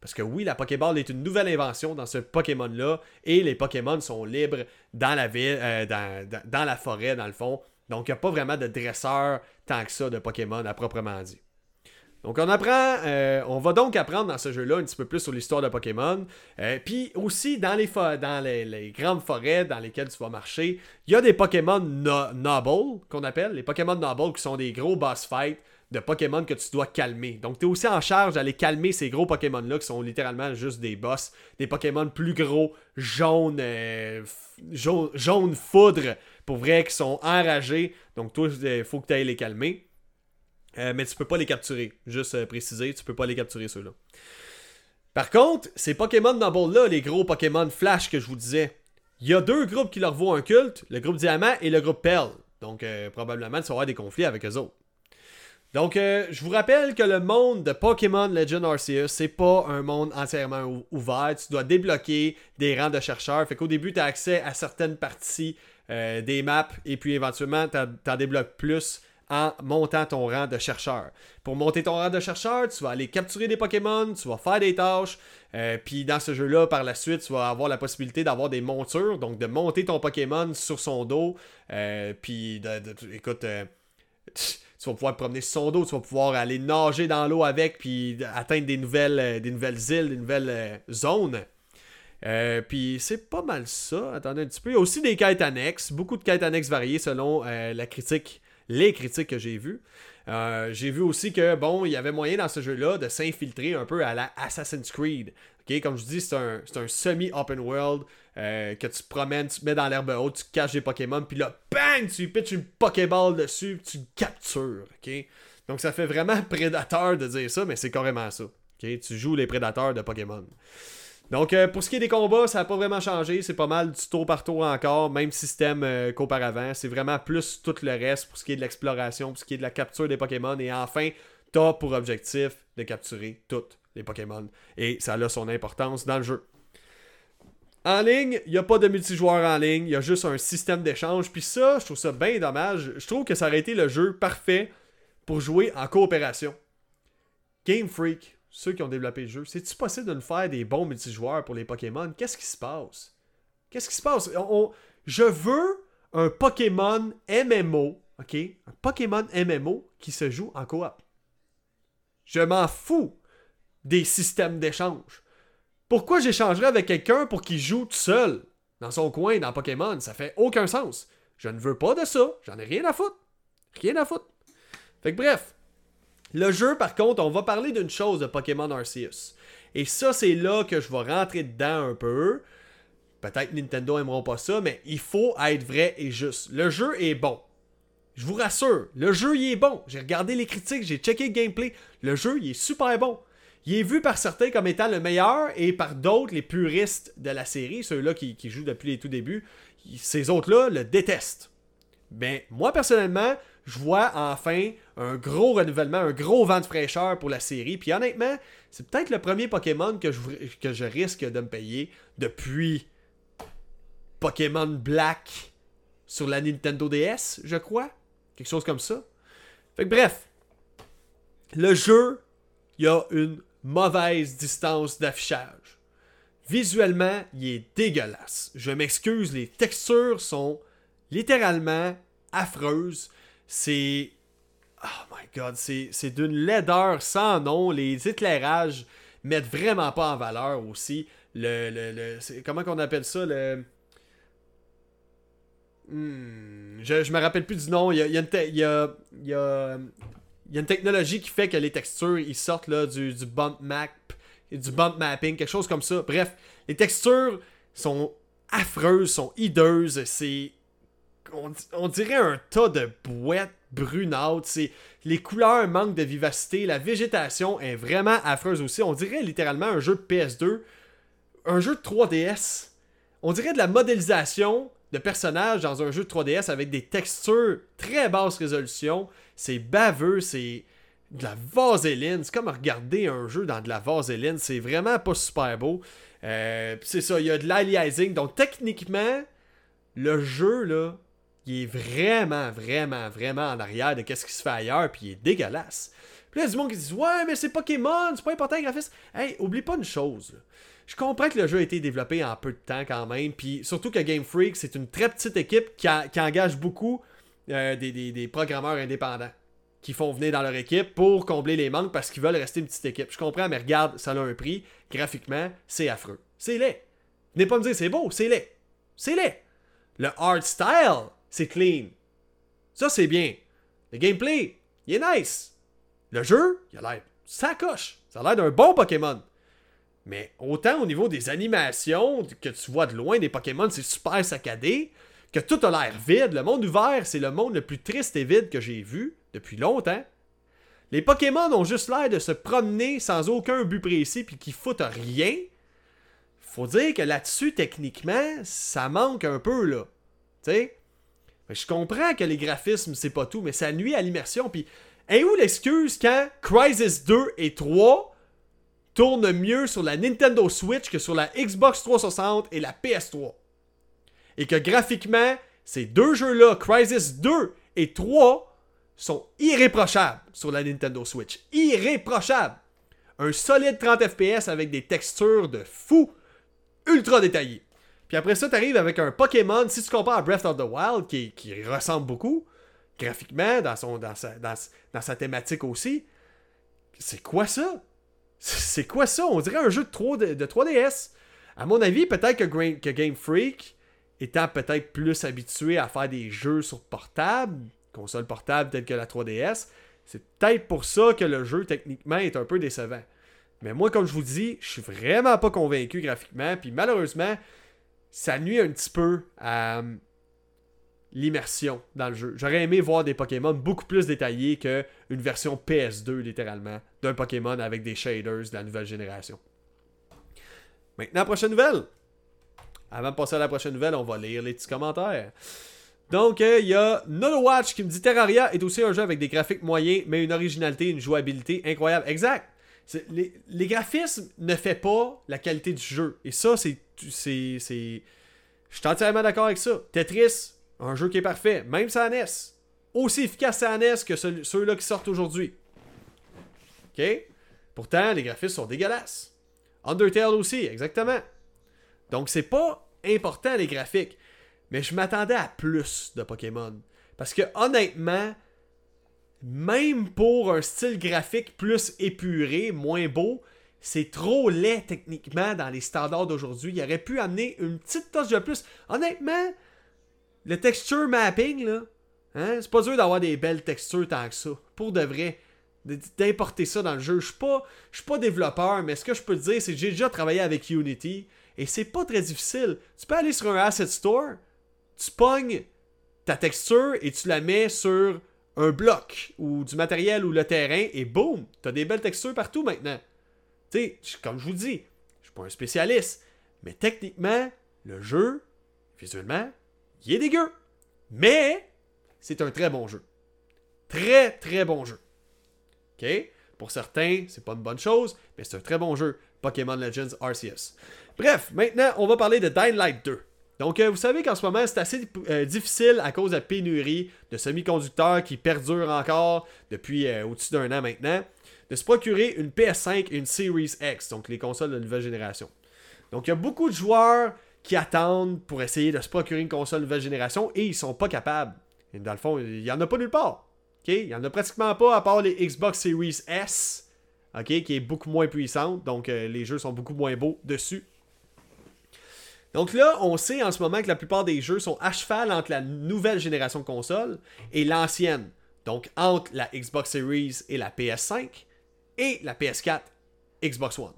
Parce que oui, la Pokéball est une nouvelle invention dans ce Pokémon-là. Et les Pokémon sont libres dans la ville, euh, dans, la forêt, dans le fond. Donc, il n'y a pas vraiment de dresseur tant que ça de Pokémon à proprement dit. Donc on apprend, euh, on va donc apprendre dans ce jeu-là un petit peu plus sur l'histoire de Pokémon. Euh, puis aussi dans, les, grandes forêts dans lesquelles tu vas marcher, il y a des Pokémon noble qu'on appelle. Les Pokémon noble qui sont des gros boss fights de Pokémon que tu dois calmer. Donc tu es aussi en charge d'aller calmer ces gros Pokémon-là qui sont littéralement juste des boss. Des Pokémon plus gros, jaunes, euh, jaune foudre, pour vrai, qui sont enragés. Donc toi, il faut que tu ailles les calmer. Euh, mais tu peux pas les capturer. Juste euh, préciser, tu peux pas les capturer ceux-là. Par contre, ces Pokémon Noble-là, les gros Pokémon Flash que je vous disais, il y a deux groupes qui leur vaut un culte, le groupe Diamant et le groupe Pearl. Donc euh, probablement, tu vas avoir des conflits avec eux autres. Donc, je vous rappelle que le monde de Pokémon Legend Arceus, c'est pas un monde entièrement ouvert. Tu dois débloquer des rangs de chercheurs. Fait qu'au début, tu as accès à certaines parties des maps et puis éventuellement, tu en débloques plus en montant ton rang de chercheur. Pour monter ton rang de chercheur, tu vas aller capturer des Pokémon, tu vas faire des tâches, euh, puis dans ce jeu-là, par la suite, tu vas avoir la possibilité d'avoir des montures, donc de monter ton Pokémon sur son dos, euh, puis écoute, euh, tu vas pouvoir promener sur son dos, tu vas pouvoir aller nager dans l'eau avec, puis atteindre des nouvelles, des nouvelles îles, des nouvelles zones. puis c'est pas mal ça. Attendez un petit peu. Il y a aussi des quêtes annexes, beaucoup de quêtes annexes variées selon la critique les critiques que j'ai vues. Euh, j'ai vu aussi que, bon, il y avait moyen dans ce jeu-là de s'infiltrer un peu à la Assassin's Creed. Comme je dis, c'est un, semi-open world euh, que tu promènes, tu te mets dans l'herbe haute, tu caches des Pokémon, puis là, bang, tu pitches une Pokéball dessus, tu captures. Donc ça fait vraiment prédateur de dire ça, mais c'est carrément ça. Tu joues les prédateurs de Pokémon. Donc, euh, pour ce qui est des combats, ça n'a pas vraiment changé. C'est pas mal du tour par tour encore. Même système euh, qu'auparavant. C'est vraiment plus tout le reste pour ce qui est de l'exploration, pour ce qui est de la capture des Pokémon. Et enfin, t'as pour objectif de capturer tous les Pokémon. Et ça a son importance dans le jeu. En ligne, il n'y a pas de multijoueur en ligne. Il y a juste un système d'échange. Puis ça, je trouve ça bien dommage. Je trouve que ça aurait été le jeu parfait pour jouer en coopération. Game Freak, ceux qui ont développé le jeu, c'est-tu possible de nous faire des bons multijoueurs pour les Pokémon? Qu'est-ce qui se passe? Qu'est-ce qui se passe? je veux un Pokémon MMO, ok? Un Pokémon MMO qui se joue en coop. Je m'en fous des systèmes d'échange. Pourquoi j'échangerais avec quelqu'un pour qu'il joue tout seul dans son coin dans Pokémon? Ça fait aucun sens. Je ne veux pas de ça. J'en ai rien à foutre. Rien à foutre. Fait que bref, le jeu, par contre, on va parler d'une chose de Pokémon Arceus. Et ça, c'est là que je vais rentrer dedans un peu. Peut-être Nintendo aimeront pas ça, mais il faut être vrai et juste. Le jeu est bon. Je vous rassure, le jeu est bon. J'ai regardé les critiques, j'ai checké le gameplay. Le jeu il est super bon. Il est vu par certains comme étant le meilleur et par d'autres, les puristes de la série, ceux-là qui, qui, jouent depuis les tout débuts, ces autres-là le détestent. Mais ben, moi personnellement, je vois enfin un gros renouvellement, un gros vent de fraîcheur pour la série. Puis honnêtement, c'est peut-être le premier Pokémon que je, que je risque de me payer depuis Pokémon Black sur la Nintendo DS, je crois. Quelque chose comme ça. Fait que bref, le jeu, il a une mauvaise distance d'affichage. Visuellement, il est dégueulasse. Je m'excuse, les textures sont littéralement affreuses. C'est. Oh my god, c'est d'une laideur sans nom. Les éclairages mettent vraiment pas en valeur aussi. Le. le, le comment qu'on appelle ça Le. Hmm, je, je me rappelle plus du nom. Il y a, il y a, il y a, il y a, il y a une technologie qui fait que les textures ils sortent là, du, du bump map, du bump mapping, quelque chose comme ça. Bref, les textures sont affreuses, sont hideuses. C'est on, dirait un tas de boîtes brunâtres. Les couleurs manquent de vivacité. La végétation est vraiment affreuse aussi. On dirait littéralement un jeu de PS2. Un jeu de 3DS. On dirait de la modélisation de personnages dans un jeu de 3DS avec des textures très basse résolution. C'est baveux, c'est de la vaseline. C'est comme regarder un jeu dans de la vaseline. C'est vraiment pas super beau. Euh, c'est ça, il y a de l'aliasing. Donc techniquement, le jeu, là, il est vraiment, vraiment, vraiment en arrière de ce qui se fait ailleurs, puis il est dégueulasse. Puis là, il y a du monde qui dit Ouais, mais c'est Pokémon, c'est pas important le graphisme. Hey, oublie pas une chose. Je comprends que le jeu a été développé en peu de temps quand même, puis surtout que Game Freak, c'est une très petite équipe qui, engage beaucoup euh, des, programmeurs indépendants. qui font venir dans leur équipe pour combler les manques parce qu'ils veulent rester une petite équipe. Je comprends, mais regarde, ça a un prix. Graphiquement, c'est affreux. C'est laid. Venez pas me dire c'est beau, c'est laid. C'est laid. Le art style, c'est clean. Ça, c'est bien. Le gameplay, il est nice. Le jeu, il a l'air ça coche. Ça a l'air d'un bon Pokémon. Mais autant au niveau des animations, que tu vois de loin des Pokémon, c'est super saccadé, que tout a l'air vide. Le monde ouvert, c'est le monde le plus triste et vide que j'ai vu depuis longtemps. Les Pokémon ont juste l'air de se promener sans aucun but précis puis qui foutent rien. Faut dire que là-dessus, techniquement, ça manque un peu, là. Tu sais? Je comprends que les graphismes, c'est pas tout, mais ça nuit à l'immersion. Puis et où l'excuse quand Crisis 2 et 3 tournent mieux sur la Nintendo Switch que sur la Xbox 360 et la PS3? Et que graphiquement, ces deux jeux-là, Crisis 2 et 3, sont irréprochables sur la Nintendo Switch. Irréprochables! Un solide 30 FPS avec des textures de fou, ultra détaillées. Puis après ça, tu arrives avec un Pokémon, si tu compares à Breath of the Wild, qui, ressemble beaucoup, graphiquement, dans, son, dans, sa, dans, sa thématique aussi. C'est quoi ça? C'est quoi ça? On dirait un jeu de, 3, de, 3DS. À mon avis, peut-être que, que, Game Freak, étant peut-être plus habitué à faire des jeux sur portable, console portable telle que la 3DS, c'est peut-être pour ça que le jeu techniquement est un peu décevant. Mais moi, comme je vous dis, je suis vraiment pas convaincu graphiquement, puis malheureusement, ça nuit un petit peu à, l'immersion dans le jeu. J'aurais aimé voir des Pokémon beaucoup plus détaillés qu'une version PS2, littéralement, d'un Pokémon avec des shaders de la nouvelle génération. Maintenant, prochaine nouvelle. Avant de passer à la prochaine nouvelle, on va lire les petits commentaires. Donc, euh, il y a Watch qui me dit Terraria est aussi un jeu avec des graphiques moyens, mais une originalité, une jouabilité incroyable. Exact. Les, graphismes ne font pas la qualité du jeu. Et ça, c'est. Je suis entièrement d'accord avec ça. Tetris, un jeu qui est parfait, même sa NES. Aussi efficace à NES que ceux-là qui sortent aujourd'hui. OK? Pourtant, les graphismes sont dégueulasses. Undertale aussi, exactement. Donc, c'est pas important les graphiques. Mais je m'attendais à plus de Pokémon. Parce que honnêtement, même pour un style graphique plus épuré, moins beau, c'est trop laid techniquement dans les standards d'aujourd'hui. Il aurait pu amener une petite touche de plus. Honnêtement, le texture mapping, là, hein, c'est pas dur d'avoir des belles textures tant que ça. Pour de vrai. D'importer ça dans le jeu. Je suis pas, suis pas développeur, mais ce que je peux te dire, c'est que j'ai déjà travaillé avec Unity et c'est pas très difficile. Tu peux aller sur un asset store, tu pognes ta texture et tu la mets sur un bloc ou du matériel ou le terrain et boum, t'as des belles textures partout maintenant. Tu sais, comme je vous dis, je suis pas un spécialiste, mais techniquement, le jeu, visuellement, il est dégueu. Mais c'est un très bon jeu. Très, très bon jeu. OK? Pour certains, c'est pas une bonne chose, mais c'est un très bon jeu. Pokémon Legends RCS. Bref, maintenant, on va parler de Dying Light 2. Donc, euh, vous savez qu'en ce moment, c'est assez euh, difficile à cause de la pénurie de semi-conducteurs qui perdurent encore depuis euh, au-dessus d'un an maintenant, de se procurer une PS5 et une Series X, donc les consoles de nouvelle génération. Donc, il y a beaucoup de joueurs qui attendent pour essayer de se procurer une console nouvelle génération et ils sont pas capables. Et dans le fond, il n'y en a pas nulle part. Il n'y en a pratiquement pas à part les Xbox Series S, qui est beaucoup moins puissante, donc les jeux sont beaucoup moins beaux dessus. Donc là, on sait en ce moment que la plupart des jeux sont à cheval entre la nouvelle génération de consoles et l'ancienne. Donc entre la Xbox Series et la PS5 et la PS4 Xbox One.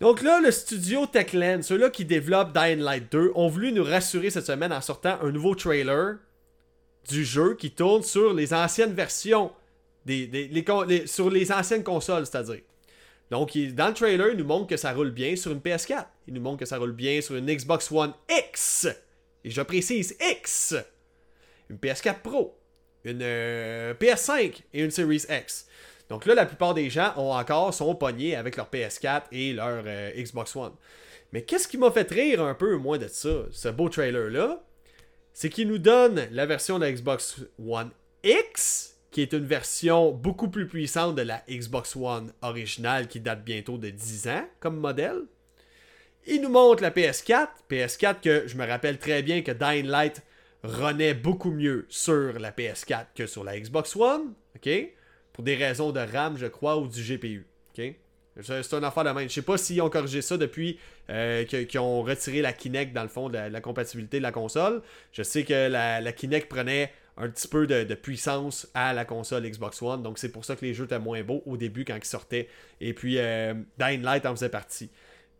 Donc là, le studio Techland, ceux-là qui développent Dying Light 2, ont voulu nous rassurer cette semaine en sortant un nouveau trailer du jeu qui tourne sur les anciennes versions, sur les anciennes consoles, c'est-à-dire. Donc, dans le trailer, il nous montre que ça roule bien sur une PS4. Il nous montre que ça roule bien sur une Xbox One X. Et je précise X. Une PS4 Pro. Une euh, PS5 et une Series X. Donc là, la plupart des gens ont encore son pognés avec leur PS4 et leur euh, Xbox One. Mais qu'est-ce qui m'a fait rire un peu, moins de ça, ce beau trailer-là, c'est qu'il nous donne la version de la Xbox One X, qui est une version beaucoup plus puissante de la Xbox One originale qui date bientôt de 10 ans comme modèle. Il nous montre la PS4, PS4 que je me rappelle très bien que Dying Light runait beaucoup mieux sur la PS4 que sur la Xbox One? Pour des raisons de RAM, je crois, ou du GPU, ok? C'est une affaire de même. Je sais pas s'ils ont corrigé ça depuis euh, qu'ils ont retiré la Kinect dans le fond de la, compatibilité de la console. Je sais que la, Kinect prenait un petit peu de, puissance à la console Xbox One. Donc c'est pour ça que les jeux étaient moins beaux au début quand ils sortaient. Et puis euh, Light en faisait partie.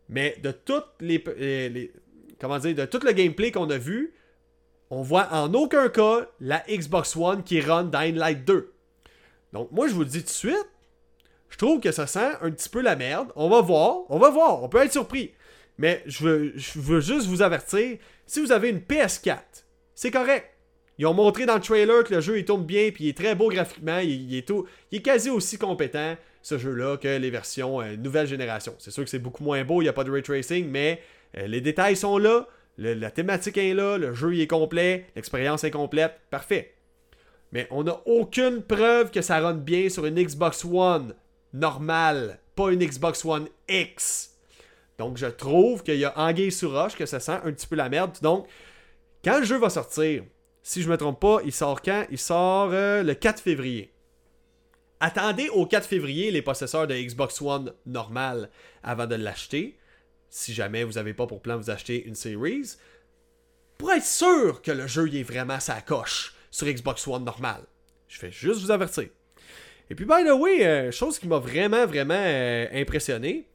Mais de toutes les, les comment dire, de tout le gameplay qu'on a vu, on voit en aucun cas la Xbox One qui run Dying Light 2. Donc moi je vous le dis tout de suite, je trouve que ça sent un petit peu la merde. On va voir, on va voir, on peut être surpris. Mais je veux, je veux juste vous avertir, si vous avez une PS4, c'est correct. Ils ont montré dans le trailer que le jeu il tourne bien, puis il est très beau graphiquement, il, est, tout, il est quasi aussi compétent, ce jeu-là, que les versions euh, nouvelle génération. C'est sûr que c'est beaucoup moins beau, il n'y a pas de ray tracing, mais euh, les détails sont là, la thématique est là, le jeu il est complet, l'expérience est complète, parfait. Mais on n'a aucune preuve que ça run bien sur une Xbox One normale, pas une Xbox One X. Donc je trouve qu'il y a anguille sur roche, que ça sent un petit peu la merde. Donc, quand le jeu va sortir, si je me trompe pas, il sort quand? Il sort euh, le 4 février. Attendez au 4 février les possesseurs de Xbox One normale avant de l'acheter. Si jamais vous n'avez pas pour plan de vous acheter une Series. Pour être sûr que le jeu y est vraiment sa coche sur Xbox One normale. Je fais juste vous avertir. Et puis, by the way, euh, chose qui m'a vraiment, vraiment euh, impressionné,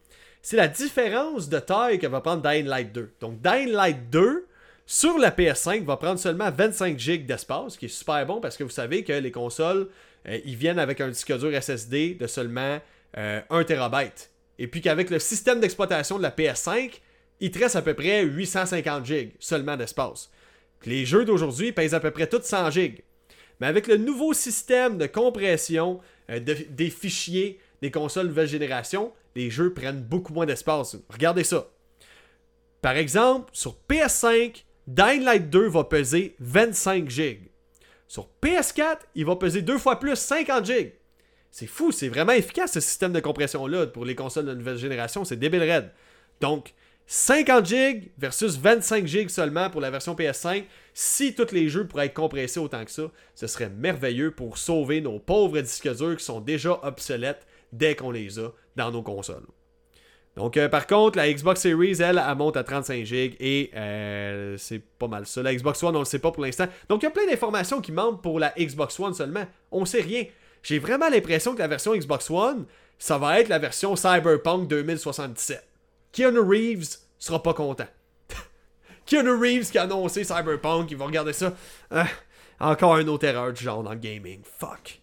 c'est la différence de taille que va prendre Dying Light 2. Donc, Dying Light 2, sur la PS5, va prendre seulement 25 GB d'espace, qui est super bon parce que vous savez que les consoles, euh, ils viennent avec un disque dur SSD de seulement 1 TB. Et puis qu'avec le système d'exploitation de la PS5, il te à peu près 850 GB seulement d'espace. Les jeux d'aujourd'hui pèsent à peu près tous 100 GB. Mais avec le nouveau système de compression euh, des fichiers des consoles nouvelle génération, les jeux prennent beaucoup moins d'espace. Regardez ça. Par exemple, sur PS5, Dying Light 2 va peser 25 GB. Sur PS4, il va peser deux fois plus, 50 GB. C'est fou, c'est vraiment efficace ce système de compression-là pour les consoles de nouvelle génération, c'est débile raide. Donc, 50 GB versus 25 GB seulement pour la version PS5. Si tous les jeux pourraient être compressés autant que ça, ce serait merveilleux pour sauver nos pauvres disques durs qui sont déjà obsolètes dès qu'on les a dans nos consoles. Donc, euh, par contre, la Xbox Series, elle, elle monte à 35 GB et euh, c'est pas mal ça. La Xbox One, on le sait pas pour l'instant. Donc, il y a plein d'informations qui manquent pour la Xbox One seulement. On sait rien. J'ai vraiment l'impression que la version Xbox One, ça va être la version Cyberpunk 2077. Keanu Reeves sera pas content. Keanu Reeves qui a annoncé Cyberpunk, il va regarder ça. Ah, encore une autre erreur du genre dans le gaming. Fuck.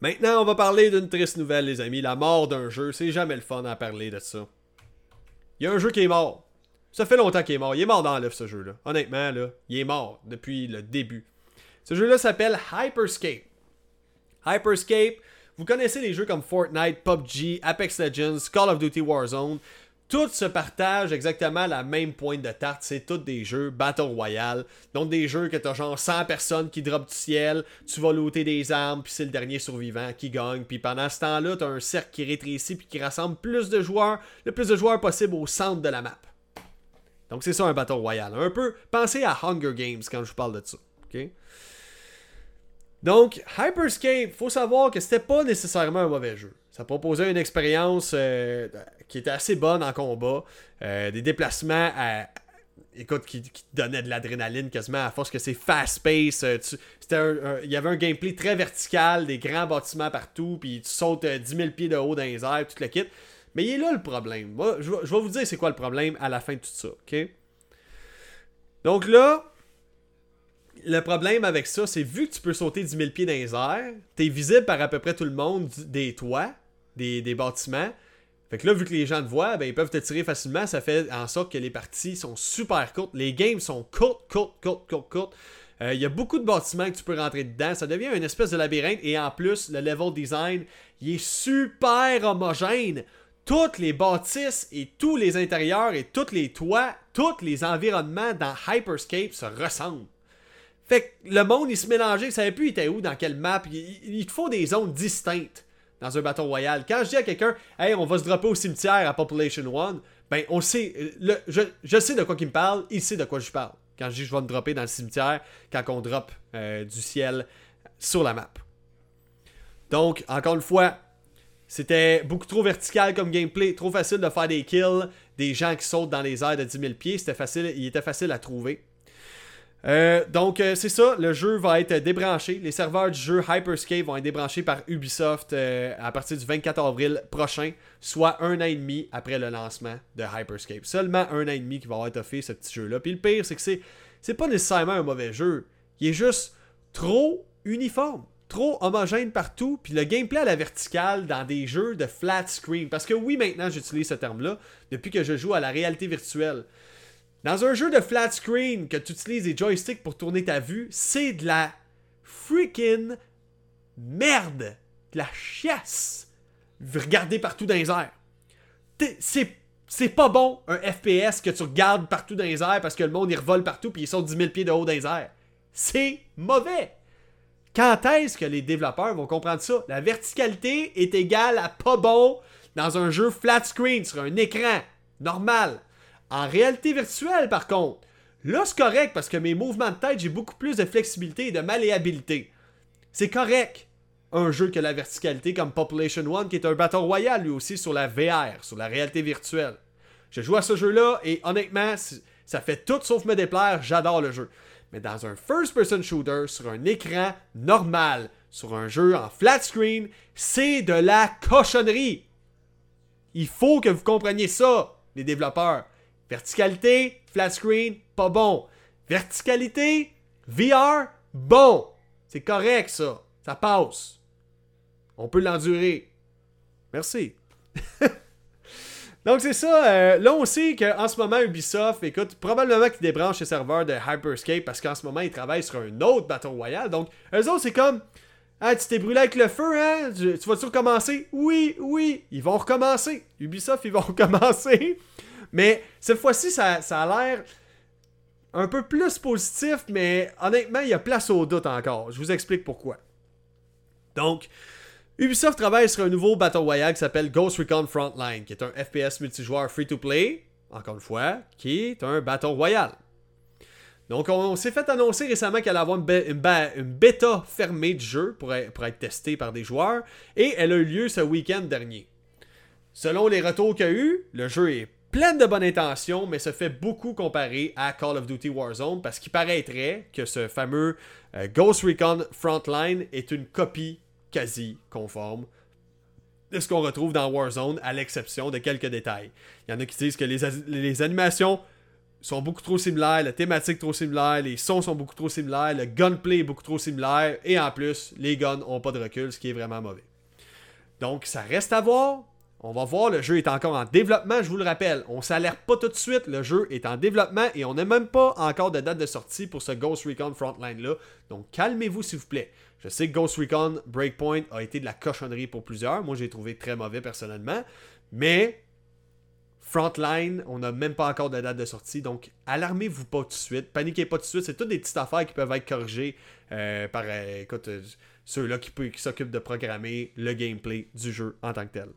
Maintenant, on va parler d'une triste nouvelle, les amis. La mort d'un jeu. C'est jamais le fun à parler de ça. Il y a un jeu qui est mort. Ça fait longtemps qu'il est mort. Il est mort dans l'œuf, ce jeu-là. Honnêtement, là, il est mort depuis le début. Ce jeu-là s'appelle Hyperscape. Hyperscape, vous connaissez les jeux comme Fortnite, PUBG, Apex Legends, Call of Duty Warzone. Tout se partage exactement la même pointe de tarte. C'est tous des jeux Battle Royale. Donc des jeux que t'as genre 100 personnes qui drop du ciel, tu vas looter des armes, puis c'est le dernier survivant qui gagne. Puis pendant ce temps-là, t'as un cercle qui rétrécit puis qui rassemble plus de joueurs, le plus de joueurs possible au centre de la map. Donc c'est ça un Battle Royale. Un peu, pensez à Hunger Games quand je vous parle de ça. ok? Donc, Hyperscape, faut savoir que c'était pas nécessairement un mauvais jeu. Ça proposait une expérience euh, qui était assez bonne en combat, euh, des déplacements à, écoute, qui, te donnaient de l'adrénaline quasiment à force que c'est fast pace. Euh, il y avait un gameplay très vertical, des grands bâtiments partout, puis tu sautes 10 000 pieds de haut dans les airs, tout le kit. Mais il est là le problème. Moi, je, je vais vous dire c'est quoi le problème à la fin de tout ça, ok? Donc là, le problème avec ça, c'est vu que tu peux sauter 10 000 pieds dans les airs, t'es visible par à peu près tout le monde des toits, des, bâtiments. Fait que là, vu que les gens te voient, ben, ils peuvent te tirer facilement. Ça fait en sorte que les parties sont super courtes. Les games sont courtes, courtes, courtes, courtes, courtes. Euh, il y a beaucoup de bâtiments que tu peux rentrer dedans. Ça devient une espèce de labyrinthe. Et en plus, le level design, il est super homogène. Toutes les bâtisses et tous les intérieurs et tous les toits, tous les environnements dans Hyperscape se ressemblent. Fait que le monde, il se mélangeait, il savait plus il était où, dans quelle map. Il, te faut des zones distinctes dans un Battle Royale. Quand je dis à quelqu'un, hey, on va se dropper au cimetière à Population One, ben on sait, je, sais de quoi il me parle, il sait de quoi je parle. Quand je dis je vais me dropper dans le cimetière, quand on drop euh, du ciel sur la map. Donc, encore une fois, c'était beaucoup trop vertical comme gameplay, trop facile de faire des kills, des gens qui sautent dans les airs de 10 000 pieds, c'était facile, il était facile à trouver. Euh, donc, euh, c'est ça, le jeu va être débranché. Les serveurs du jeu Hyperscape vont être débranchés par Ubisoft euh, à partir du 24 avril prochain, soit un an et demi après le lancement de Hyperscape. Seulement un an et demi qui va été offert ce petit jeu-là. Puis le pire, c'est que c'est, c'est pas nécessairement un mauvais jeu. Il est juste trop uniforme, trop homogène partout. Puis le gameplay à la verticale dans des jeux de flat screen. Parce que oui, maintenant j'utilise ce terme-là depuis que je joue à la réalité virtuelle. Dans un jeu de flat screen que tu utilises des joysticks pour tourner ta vue, c'est de la freaking merde. De la chiasse. Regarder partout dans les airs. C'est c'est pas bon un FPS que tu regardes partout dans les airs parce que le monde il revole partout puis ils sont 10 000 pieds de haut dans les airs. C'est mauvais. Quand est-ce que les développeurs vont comprendre ça? La verticalité est égale à pas bon dans un jeu flat screen sur un écran normal. En réalité virtuelle, par contre, là, c'est correct parce que mes mouvements de tête, j'ai beaucoup plus de flexibilité et de malléabilité. C'est correct. Un jeu que la verticalité comme Population One, qui est un Battle Royale lui aussi sur la VR, sur la réalité virtuelle. Je joue à ce jeu-là et honnêtement, ça fait tout sauf me déplaire, j'adore le jeu. Mais dans un first-person shooter, sur un écran normal, sur un jeu en flat screen, c'est de la cochonnerie. Il faut que vous compreniez ça, les développeurs. Verticalité, flat screen, pas bon. Verticalité, VR, bon. C'est correct ça. Ça passe. On peut l'endurer. Merci. Donc c'est ça. Euh, là on sait qu'en ce moment Ubisoft, écoute, probablement qu'ils débranchent les serveurs de Hyperscape parce qu'en ce moment ils travaillent sur un autre Battle Royale. Donc eux autres c'est comme ah, tu t'es brûlé avec le feu, hein? Tu, tu vas-tu recommencer? Oui, oui, ils vont recommencer. Ubisoft, ils vont recommencer. Mais cette fois-ci, ça, a l'air un peu plus positif, mais honnêtement, il y a place au doute encore. Je vous explique pourquoi. Donc, Ubisoft travaille sur un nouveau Battle Royale qui s'appelle Ghost Recon Frontline, qui est un FPS multijoueur free-to-play, encore une fois, qui est un Battle Royale. Donc, on, s'est fait annoncer récemment qu'elle allait avoir une, bêta fermée du jeu pour, pour être testée par des joueurs, et elle a eu lieu ce week-end dernier. Selon les retours qu'il y a eu, le jeu est pleine de bonnes intentions, mais se fait beaucoup comparer à Call of Duty Warzone parce qu'il paraîtrait que ce fameux euh, Ghost Recon Frontline est une copie quasi conforme de ce qu'on retrouve dans Warzone, à l'exception de quelques détails. Il y en a qui disent que les, les animations sont beaucoup trop similaires, la thématique trop similaire, les sons sont beaucoup trop similaires, le gunplay est beaucoup trop similaire, et en plus, les guns n'ont pas de recul, ce qui est vraiment mauvais. Donc, ça reste à voir. On va voir, le jeu est encore en développement, je vous le rappelle. On s'alerte pas tout de suite, le jeu est en développement et on n'a même pas encore de date de sortie pour ce Ghost Recon Frontline-là. Donc calmez-vous s'il vous plaît. Je sais que Ghost Recon Breakpoint a été de la cochonnerie pour plusieurs. Moi, j'ai trouvé très mauvais personnellement. Mais Frontline, on n'a même pas encore de date de sortie. Donc alarmez-vous pas tout de suite. Paniquez pas tout de suite. C'est toutes des petites affaires qui peuvent être corrigées euh, par euh, euh, ceux-là qui s'occupent de programmer le gameplay du jeu en tant que tel.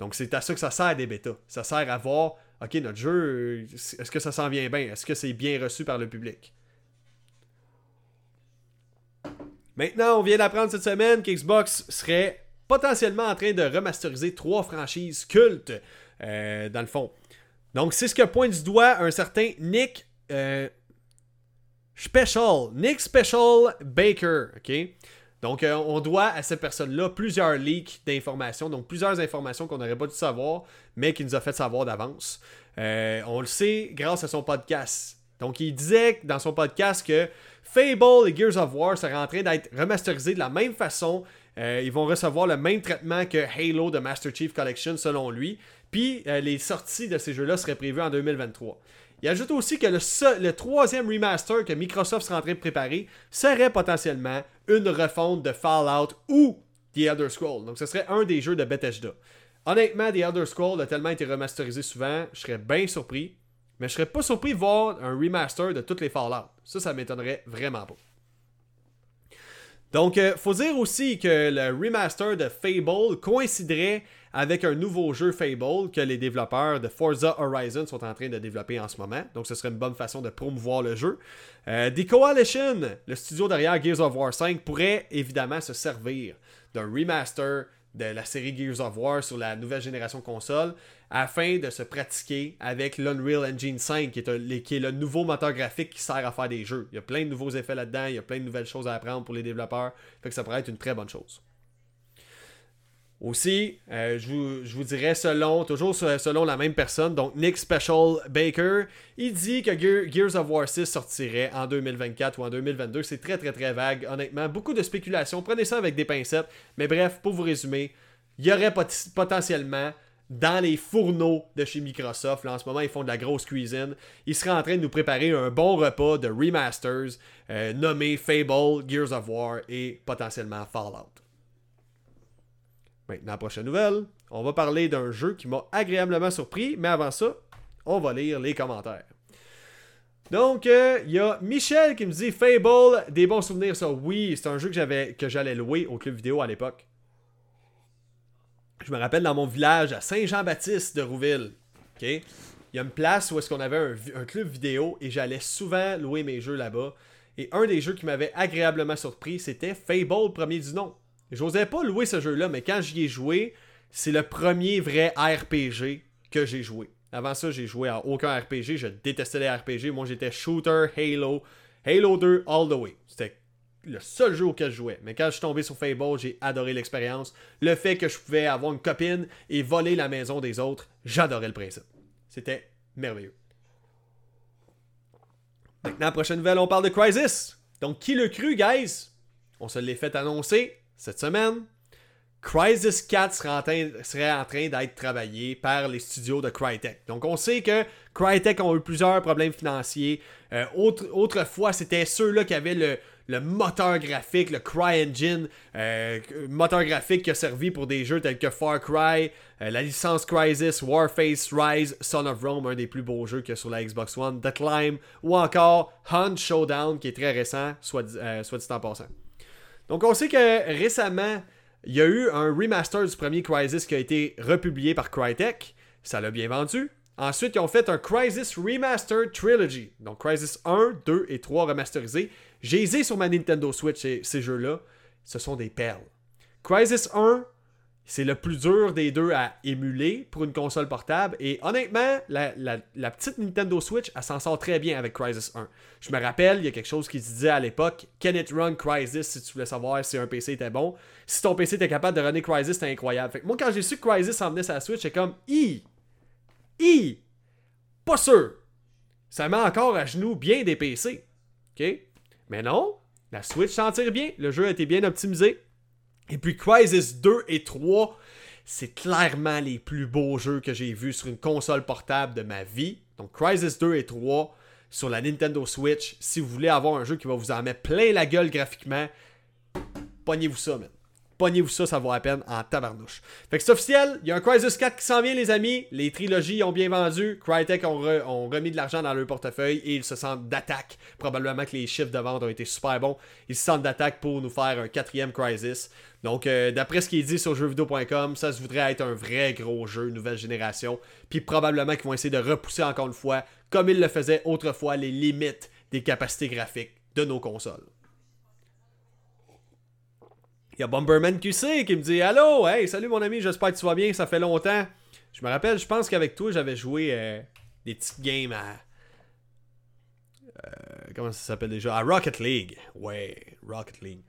Donc, c'est à ça que ça sert des bêtas. Ça sert à voir, OK, notre jeu, est-ce que ça s'en vient bien? Est-ce que c'est bien reçu par le public? Maintenant, on vient d'apprendre cette semaine qu'Xbox serait potentiellement en train de remasteriser trois franchises cultes, euh, dans le fond. Donc, c'est ce que pointe du doigt un certain Nick euh, Special. Nick Special Baker, OK? Donc, euh, on doit à cette personne-là plusieurs leaks d'informations, donc plusieurs informations qu'on n'aurait pas dû savoir, mais qui nous a fait savoir d'avance. Euh, on le sait grâce à son podcast. Donc, il disait dans son podcast que Fable et Gears of War seraient en train d'être remasterisés de la même façon. Euh, ils vont recevoir le même traitement que Halo de Master Chief Collection, selon lui. Puis, les sorties de ces jeux-là seraient prévues en 2023. Il ajoute aussi que le, troisième remaster que Microsoft sera en train de préparer serait potentiellement une refonte de Fallout ou The Elder Scrolls. Donc ce serait un des jeux de Bethesda. Honnêtement, The Elder Scrolls a tellement été remasterisé souvent, je serais bien surpris. Mais je serais pas surpris de voir un remaster de toutes les Fallout. Ça, ça m'étonnerait vraiment pas. Donc, il faut dire aussi que le remaster de Fable coïnciderait avec un nouveau jeu Fable que les développeurs de Forza Horizon sont en train de développer en ce moment. Donc, ce serait une bonne façon de promouvoir le jeu. Euh, The Coalition, le studio derrière Gears of War 5, pourrait évidemment se servir d'un remaster de la série Gears of War sur la nouvelle génération console afin de se pratiquer avec l'Unreal Engine 5 qui est, le nouveau moteur graphique qui sert à faire des jeux. Il y a plein de nouveaux effets là-dedans, il y a plein de nouvelles choses à apprendre pour les développeurs, ça pourrait être une très bonne chose. Aussi, euh, je, vous, dirais selon, toujours selon la même personne, donc Nick Special Baker, il dit que Gears of War 6 sortirait en 2024 ou en 2022. C'est très très très vague, honnêtement. Beaucoup de spéculation. Prenez ça avec des pincettes. Mais bref, pour vous résumer, il y aurait potentiellement dans les fourneaux de chez Microsoft, là en ce moment ils font de la grosse cuisine, ils seraient en train de nous préparer un bon repas de remasters euh, nommé Fable, Gears of War et potentiellement Fallout. Maintenant, prochaine nouvelle, on va parler d'un jeu qui m'a agréablement surpris, mais avant ça, on va lire les commentaires. Donc, euh, il y a Michel qui me dit Fable, des bons souvenirs, ça. Oui, c'est un jeu que j'allais louer au club vidéo à l'époque. Je me rappelle dans mon village à Saint-Jean-Baptiste de Rouville. OK? Il y a une place où est-ce qu'on avait un, un, club vidéo et j'allais souvent louer mes jeux là-bas. Et un des jeux qui m'avait agréablement surpris, c'était Fable premier du nom. J'osais pas louer ce jeu-là, mais quand j'y ai joué, c'est le premier vrai RPG que j'ai joué. Avant ça, j'ai joué à aucun RPG. Je détestais les RPG. Moi, j'étais shooter, Halo, Halo 2, all the way. C'était le seul jeu auquel je jouais. Mais quand je suis tombé sur Fable, j'ai adoré l'expérience. Le fait que je pouvais avoir une copine et voler la maison des autres, j'adorais le principe. C'était merveilleux. Maintenant, prochaine nouvelle, on parle de Crisis. Donc, qui le cru, guys? On se l'est fait annoncer cette semaine, Crisis 4 serait en train, d'être travaillé par les studios de Crytek. Donc on sait que Crytek ont eu plusieurs problèmes financiers. Euh, autrefois, c'était ceux-là qui avaient le, moteur graphique, le CryEngine, euh, moteur graphique qui a servi pour des jeux tels que Far Cry, euh, la licence Crisis, Warface, Rise, Son of Rome, un des plus beaux jeux qu'il y a sur la Xbox One, The Climb, ou encore Hunt Showdown, qui est très récent, soit, soit dit en passant. Donc on sait que récemment, il y a eu un remaster du premier Crisis qui a été republié par Crytek. Ça l'a bien vendu. Ensuite, ils ont fait un Crisis Remastered Trilogy. Donc Crisis 1, 2 et 3 remasterisés. J'ai sur ma Nintendo Switch ces, ces jeux-là. Ce sont des perles. Crisis 1, c'est le plus dur des deux à émuler pour une console portable. Et honnêtement, la, petite Nintendo Switch, elle s'en sort très bien avec Crisis 1. Je me rappelle, il y a quelque chose qui se disait à l'époque Can it run Crisis si tu voulais savoir si un PC était bon? Si ton PC était capable de runner Crisis, c'était incroyable. Fait moi, quand j'ai su que Crisis en venait sur la Switch, j'étais comme I I Pas sûr Ça met encore à genoux bien des PC. OK? Mais non, la Switch s'en tire bien. Le jeu a été bien optimisé. Et puis Crisis 2 et 3, c'est clairement les plus beaux jeux que j'ai vus sur une console portable de ma vie. Donc Crisis 2 et 3 sur la Nintendo Switch, si vous voulez avoir un jeu qui va vous en mettre plein la gueule graphiquement, pognez-vous ça, man pognez-vous ça, ça vaut la peine en tabarnouche. Fait que c'est officiel, il y a un Crisis 4 qui s'en vient, les amis. Les trilogies ont bien vendu. Crytek ont, remis de l'argent dans leur portefeuille et ils se sentent d'attaque. Probablement que les chiffres de vente ont été super bons. Ils se sentent d'attaque pour nous faire un quatrième Crisis. Donc, euh, d'après ce qui est dit sur jeuxvideo.com, ça se voudrait être un vrai gros jeu, nouvelle génération. Puis probablement qu'ils vont essayer de repousser encore une fois, comme ils le faisaient autrefois, les limites des capacités graphiques de nos consoles. Il y a Bomberman QC qui me dit Allô, hey, salut mon ami, j'espère que tu vas bien, ça fait longtemps. Je me rappelle, je pense qu'avec toi, j'avais joué euh, des petites games à. Euh, comment ça s'appelle déjà? À Rocket League. Ouais, Rocket League.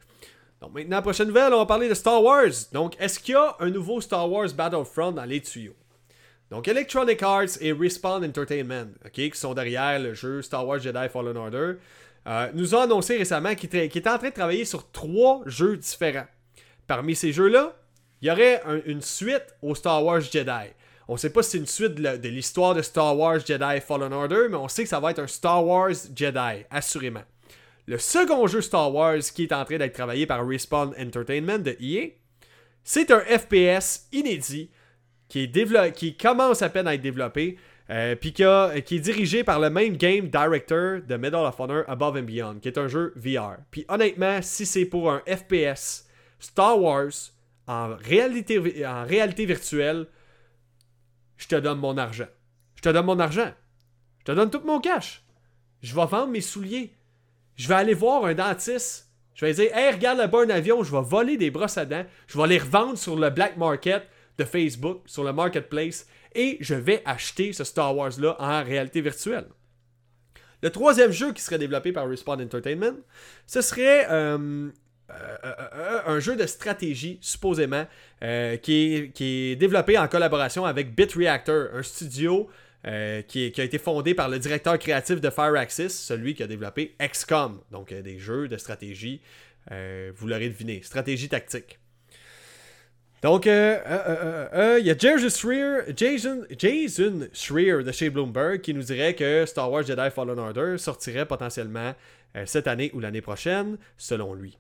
Donc maintenant, prochaine nouvelle, on va parler de Star Wars. Donc, est-ce qu'il y a un nouveau Star Wars Battlefront dans les tuyaux? Donc, Electronic Arts et Respawn Entertainment, ok, qui sont derrière le jeu Star Wars Jedi Fallen Order, euh, nous ont annoncé récemment qu'ils étaient en train de travailler sur trois jeux différents. Parmi ces jeux-là, il y aurait une suite au Star Wars Jedi. On ne sait pas si c'est une suite de l'histoire de Star Wars Jedi Fallen Order, mais on sait que ça va être un Star Wars Jedi, assurément. Le second jeu Star Wars qui est en train d'être travaillé par Respawn Entertainment de EA, c'est un FPS inédit qui, commence à peine à être développé. Euh, puis qui, est dirigé par le même game director de Medal of Honor Above and Beyond, qui est un jeu VR. Puis honnêtement, si c'est pour un FPS Star Wars en réalité, virtuelle, je te donne mon argent. Je te donne mon argent. Je te donne tout mon cash. Je vais vendre mes souliers. Je vais aller voir un dentiste. Je vais dire Hey, regarde là-bas un avion, je vais voler des brosses à dents. Je vais les revendre sur le black market de Facebook, sur le marketplace. Et je vais acheter ce Star Wars-là en réalité virtuelle. Le troisième jeu qui serait développé par Respawn Entertainment, ce serait euh, un jeu de stratégie, supposément, qui est, développé en collaboration avec BitReactor, un studio qui, a été fondé par le directeur créatif de Fireaxis, celui qui a développé XCOM, donc des jeux de stratégie, vous l'aurez deviné, stratégie tactique. Donc, il y a Jason Schreier, Jason, Jason de chez Bloomberg qui nous dirait que Star Wars Jedi Fallen Order sortirait potentiellement cette année ou l'année prochaine, selon lui.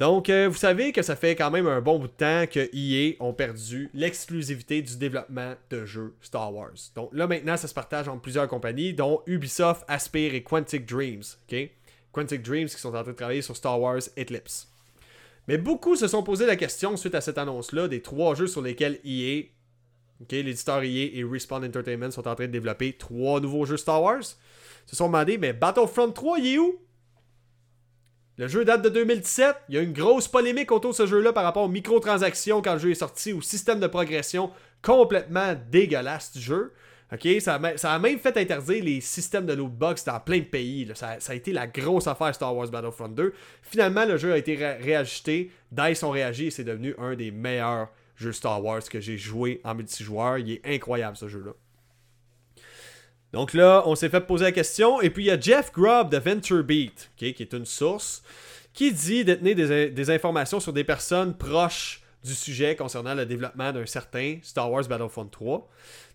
Donc, euh, vous savez que ça fait quand même un bon bout de temps que EA ont perdu l'exclusivité du développement de jeux Star Wars. Donc là, maintenant, ça se partage entre plusieurs compagnies, dont Ubisoft, Aspire et Quantic Dreams. Quantic Dreams qui sont en train de travailler sur Star Wars Eclipse. Mais beaucoup se sont posé la question suite à cette annonce-là des trois jeux sur lesquels EA, l'éditeur EA et Respawn Entertainment sont en train de développer trois nouveaux jeux Star Wars. Se sont demandé, mais Battlefront 3, il est où? Le jeu date de 2017. Il y a une grosse polémique autour de ce jeu-là par rapport aux microtransactions quand le jeu est sorti, au système de progression complètement dégueulasse du jeu. Ok, ça a, même fait interdire les systèmes de lootbox dans plein de pays. Ça, a été la grosse affaire Star Wars Battlefront 2. Finalement, le jeu a été réajusté. DICE ont réagi et c'est devenu un des meilleurs jeux Star Wars que j'ai joué en multijoueur. Il est incroyable ce jeu-là. Donc là, on s'est fait poser la question. Et puis il y a Jeff Grubb de VentureBeat, qui est une source, qui dit détenir des, des, informations sur des personnes proches du sujet concernant le développement d'un certain Star Wars Battlefront 3.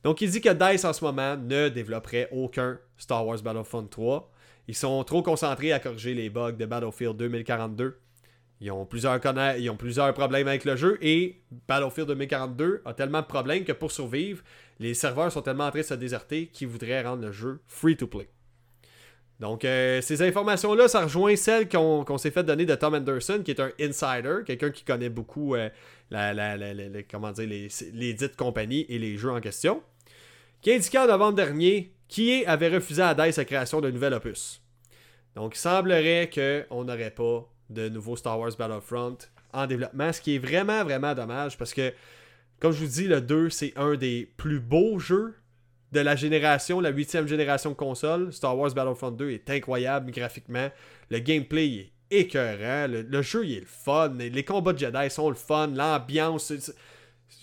Donc il dit que DICE en ce moment ne développerait aucun Star Wars Battlefront 3. Ils sont trop concentrés à corriger les bugs de Battlefield 2042. Ils ont, plusieurs problèmes avec le jeu et Battlefield 2042 a tellement de problèmes que pour survivre, les serveurs sont tellement en train de se déserter qu'ils voudraient rendre le jeu free to play. Donc, euh, ces informations-là, ça rejoint celles qu'on s'est fait donner de Tom Anderson, qui est un insider, quelqu'un qui connaît beaucoup euh, comment dire, les, dites compagnies et les jeux en question, qui indiquait en novembre dernier qui avait refusé à DICE la création d'un nouvel opus. Donc, il semblerait qu'on n'aurait pas de nouveau Star Wars Battlefront en développement, ce qui est vraiment, vraiment dommage parce que comme je vous dis, le 2, c'est un des plus beaux jeux de la génération, la huitième génération de console. Star Wars Battlefront 2 est incroyable graphiquement. Le gameplay est écœurant. Le, jeu, est le fun. Les combats de Jedi sont le fun. L'ambiance.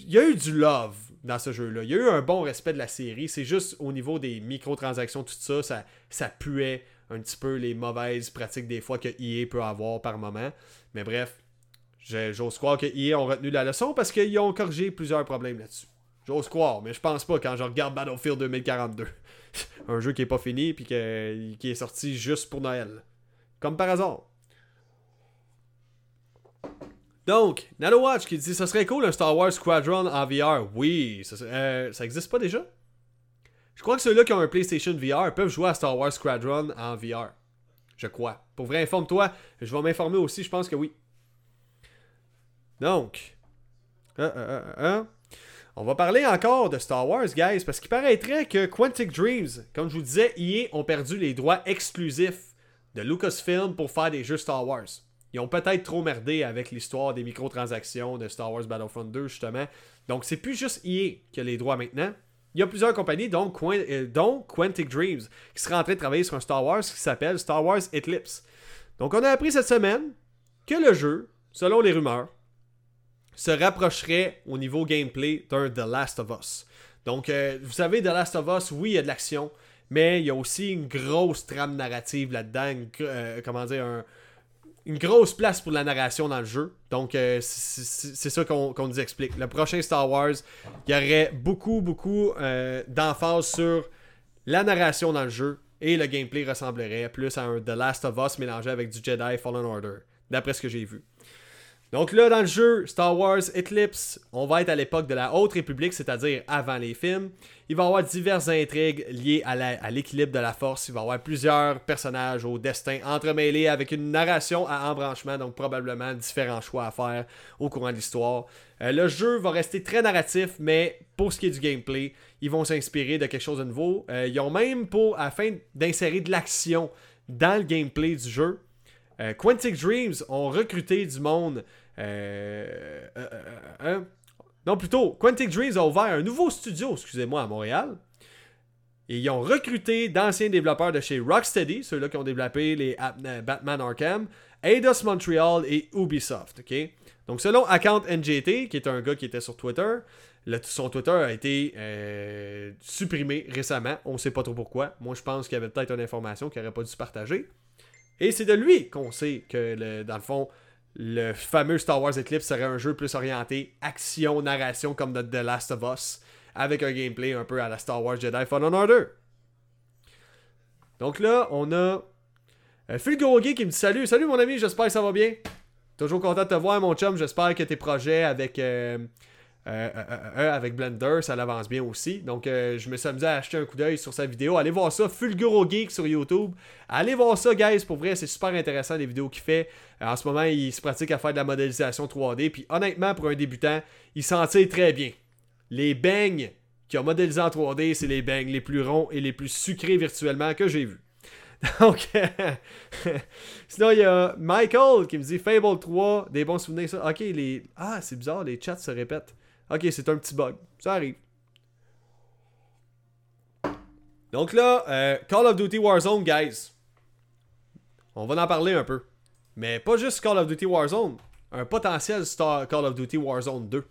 Il y a eu du love dans ce jeu-là. Il y a eu un bon respect de la série. C'est juste au niveau des microtransactions, tout ça, ça, ça puait un petit peu les mauvaises pratiques des fois que EA peut avoir par moment. Mais bref, J'ose croire que EA ont retenu la leçon parce qu'ils ont corrigé plusieurs problèmes là-dessus. J'ose croire, mais je pense pas quand je regarde Battlefield 2042. un jeu qui est pas fini et qui est sorti juste pour Noël. Comme par hasard. Donc, NanoWatch qui dit ce serait cool un Star Wars Squadron en VR. Oui, ça, euh, ça existe pas déjà? Je crois que ceux-là qui ont un PlayStation VR peuvent jouer à Star Wars Squadron en VR. Je crois. Pour vrai, informe-toi. Je vais m'informer aussi, je pense que oui. Donc, euh, euh, euh, on va parler encore de Star Wars, guys, parce qu'il paraîtrait que Quantic Dreams, comme je vous disais, EA ont perdu les droits exclusifs de Lucasfilm pour faire des jeux Star Wars. Ils ont peut-être trop merdé avec l'histoire des microtransactions de Star Wars Battlefront 2, justement. Donc, c'est plus juste EA qui a les droits maintenant. Il y a plusieurs compagnies, dont, Quantic Dreams, qui seraient en train de travailler sur un Star Wars qui s'appelle Star Wars Eclipse. Donc, on a appris cette semaine que le jeu, selon les rumeurs, se rapprocherait au niveau gameplay d'un The Last of Us. Donc, euh, vous savez, The Last of Us, oui, il y a de l'action, mais il y a aussi une grosse trame narrative là-dedans, euh, comment dire, une grosse place pour la narration dans le jeu. Donc, euh, c'est ça qu'on nous explique. Le prochain Star Wars, il y aurait beaucoup, beaucoup d'emphase sur la narration dans le jeu et le gameplay ressemblerait plus à un The Last of Us mélangé avec du Jedi Fallen Order, d'après ce que j'ai vu. Donc là, dans le jeu Star Wars Eclipse, on va être à l'époque de la Haute République, c'est-à-dire avant les films. Il va y avoir diverses intrigues liées à l'équilibre de la force. Il va y avoir plusieurs personnages au destin entremêlés avec une narration à embranchement, donc probablement différents choix à faire au courant de l'histoire. Euh, le jeu va rester très narratif, mais pour ce qui est du gameplay, ils vont s'inspirer de quelque chose de nouveau. Euh, ils ont même pour, afin d'insérer de l'action dans le gameplay du jeu, euh, Quantic Dreams ont recruté du monde euh, euh, euh, non, plutôt, Quantic Dreams a ouvert un nouveau studio, excusez-moi, à Montréal. Et ils ont recruté d'anciens développeurs de chez Rocksteady, ceux-là qui ont développé les Batman Arkham, Eidos Montreal et Ubisoft. ok? Donc, selon Account NGT, qui est un gars qui était sur Twitter, son Twitter a été supprimé récemment. On ne sait pas trop pourquoi. Moi, je pense qu'il y avait peut-être une information qu'il n'aurait pas dû partager. Et c'est de lui qu'on sait que, dans le fond, le fameux Star Wars Eclipse serait un jeu plus orienté action-narration comme The Last of Us, avec un gameplay un peu à la Star Wars Jedi Fallen Order. Donc là, on a euh, Phil qui me dit Salut, salut mon ami, j'espère que ça va bien. Toujours content de te voir, mon chum. J'espère que tes projets avec euh, euh, euh, euh, avec Blender, ça l'avance bien aussi. Donc, je me suis amusé à acheter un coup d'œil sur sa vidéo. Allez voir ça, Fulguro Geek sur YouTube. Allez voir ça, guys. Pour vrai, c'est super intéressant les vidéos qu'il fait. en ce moment, il se pratique à faire de la modélisation 3D. Puis, honnêtement, pour un débutant, il s'en tire très bien. Les bangs qui ont modélisé en 3D, c'est les bangs les plus ronds et les plus sucrés virtuellement que j'ai vus. Donc, sinon, il y a Michael qui me dit Fable 3, des bons souvenirs. Ok, les. Ah, c'est bizarre, les chats se répètent. Ok, c'est un petit bug. Ça arrive. Donc là, euh, Call of Duty Warzone, guys. On va en parler un peu. Mais pas juste Call of Duty Warzone. Un potentiel Star Call of Duty Warzone 2.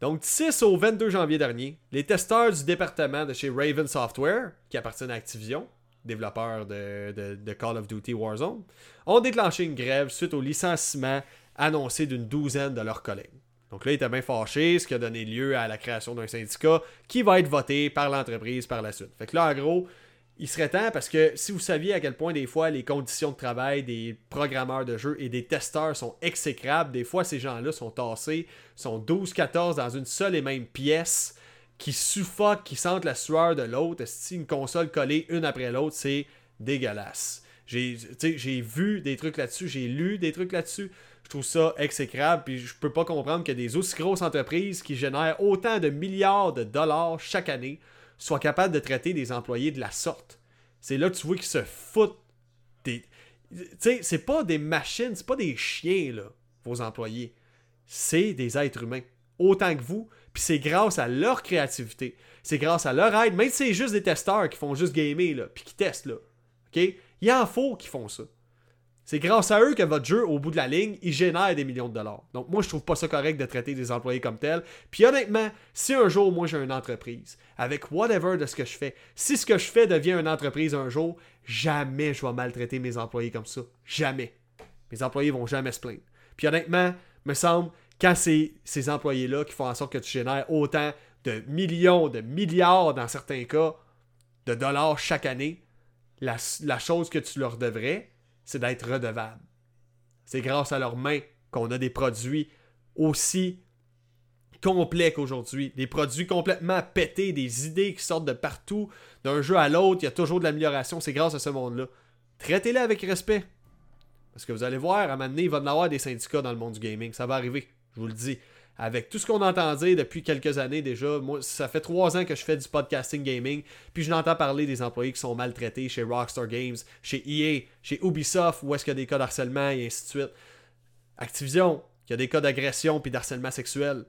Donc, 6 au 22 janvier dernier, les testeurs du département de chez Raven Software, qui appartient à Activision, développeur de, Call of Duty Warzone, ont déclenché une grève suite au licenciement annoncé d'une douzaine de leurs collègues. Donc là, il était bien fâché, ce qui a donné lieu à la création d'un syndicat qui va être voté par l'entreprise par la suite. Fait que là, en gros, il serait temps parce que si vous saviez à quel point des fois les conditions de travail des programmeurs de jeux et des testeurs sont exécrables, des fois ces gens-là sont tassés, sont 12-14 dans une seule et même pièce, qui suffoquent, qui sentent la sueur de l'autre. Si une console collée une après l'autre, c'est dégueulasse? J'ai vu des trucs là-dessus, j'ai lu des trucs là-dessus. Je trouve ça exécrable, puis je peux pas comprendre que des aussi grosses entreprises qui génèrent autant de milliards de dollars chaque année soient capables de traiter des employés de la sorte. C'est là que tu vois qu'ils se foutent des. Tu sais, c'est pas des machines, c'est pas des chiens, là, vos employés. C'est des êtres humains, autant que vous, puis c'est grâce à leur créativité. C'est grâce à leur aide, même si c'est juste des testeurs qui font juste gamer, là, puis qui testent, là. OK? Il en faut qui font ça. C'est grâce à eux que votre jeu, au bout de la ligne, il génère des millions de dollars. Donc moi, je trouve pas ça correct de traiter des employés comme tels. Puis honnêtement, si un jour, moi, j'ai une entreprise, avec whatever de ce que je fais, si ce que je fais devient une entreprise un jour, jamais je vais maltraiter mes employés comme ça. Jamais. Mes employés vont jamais se plaindre. Puis honnêtement, me semble, quand c'est ces employés-là qui font en sorte que tu génères autant de millions, de milliards dans certains cas, de dollars chaque année, la, la chose que tu leur devrais, c'est d'être redevable. C'est grâce à leurs mains qu'on a des produits aussi complets qu'aujourd'hui. Des produits complètement pétés, des idées qui sortent de partout, d'un jeu à l'autre, il y a toujours de l'amélioration. C'est grâce à ce monde-là. Traitez-les avec respect. Parce que vous allez voir, à un moment donné, il va y avoir des syndicats dans le monde du gaming. Ça va arriver, je vous le dis avec tout ce qu'on entend dire depuis quelques années déjà, moi, ça fait trois ans que je fais du podcasting gaming, puis je n'entends parler des employés qui sont maltraités chez Rockstar Games, chez EA, chez Ubisoft, où est-ce qu'il y a des cas d'harcèlement et ainsi de suite. Activision, qui a des cas d'agression puis d'harcèlement sexuel.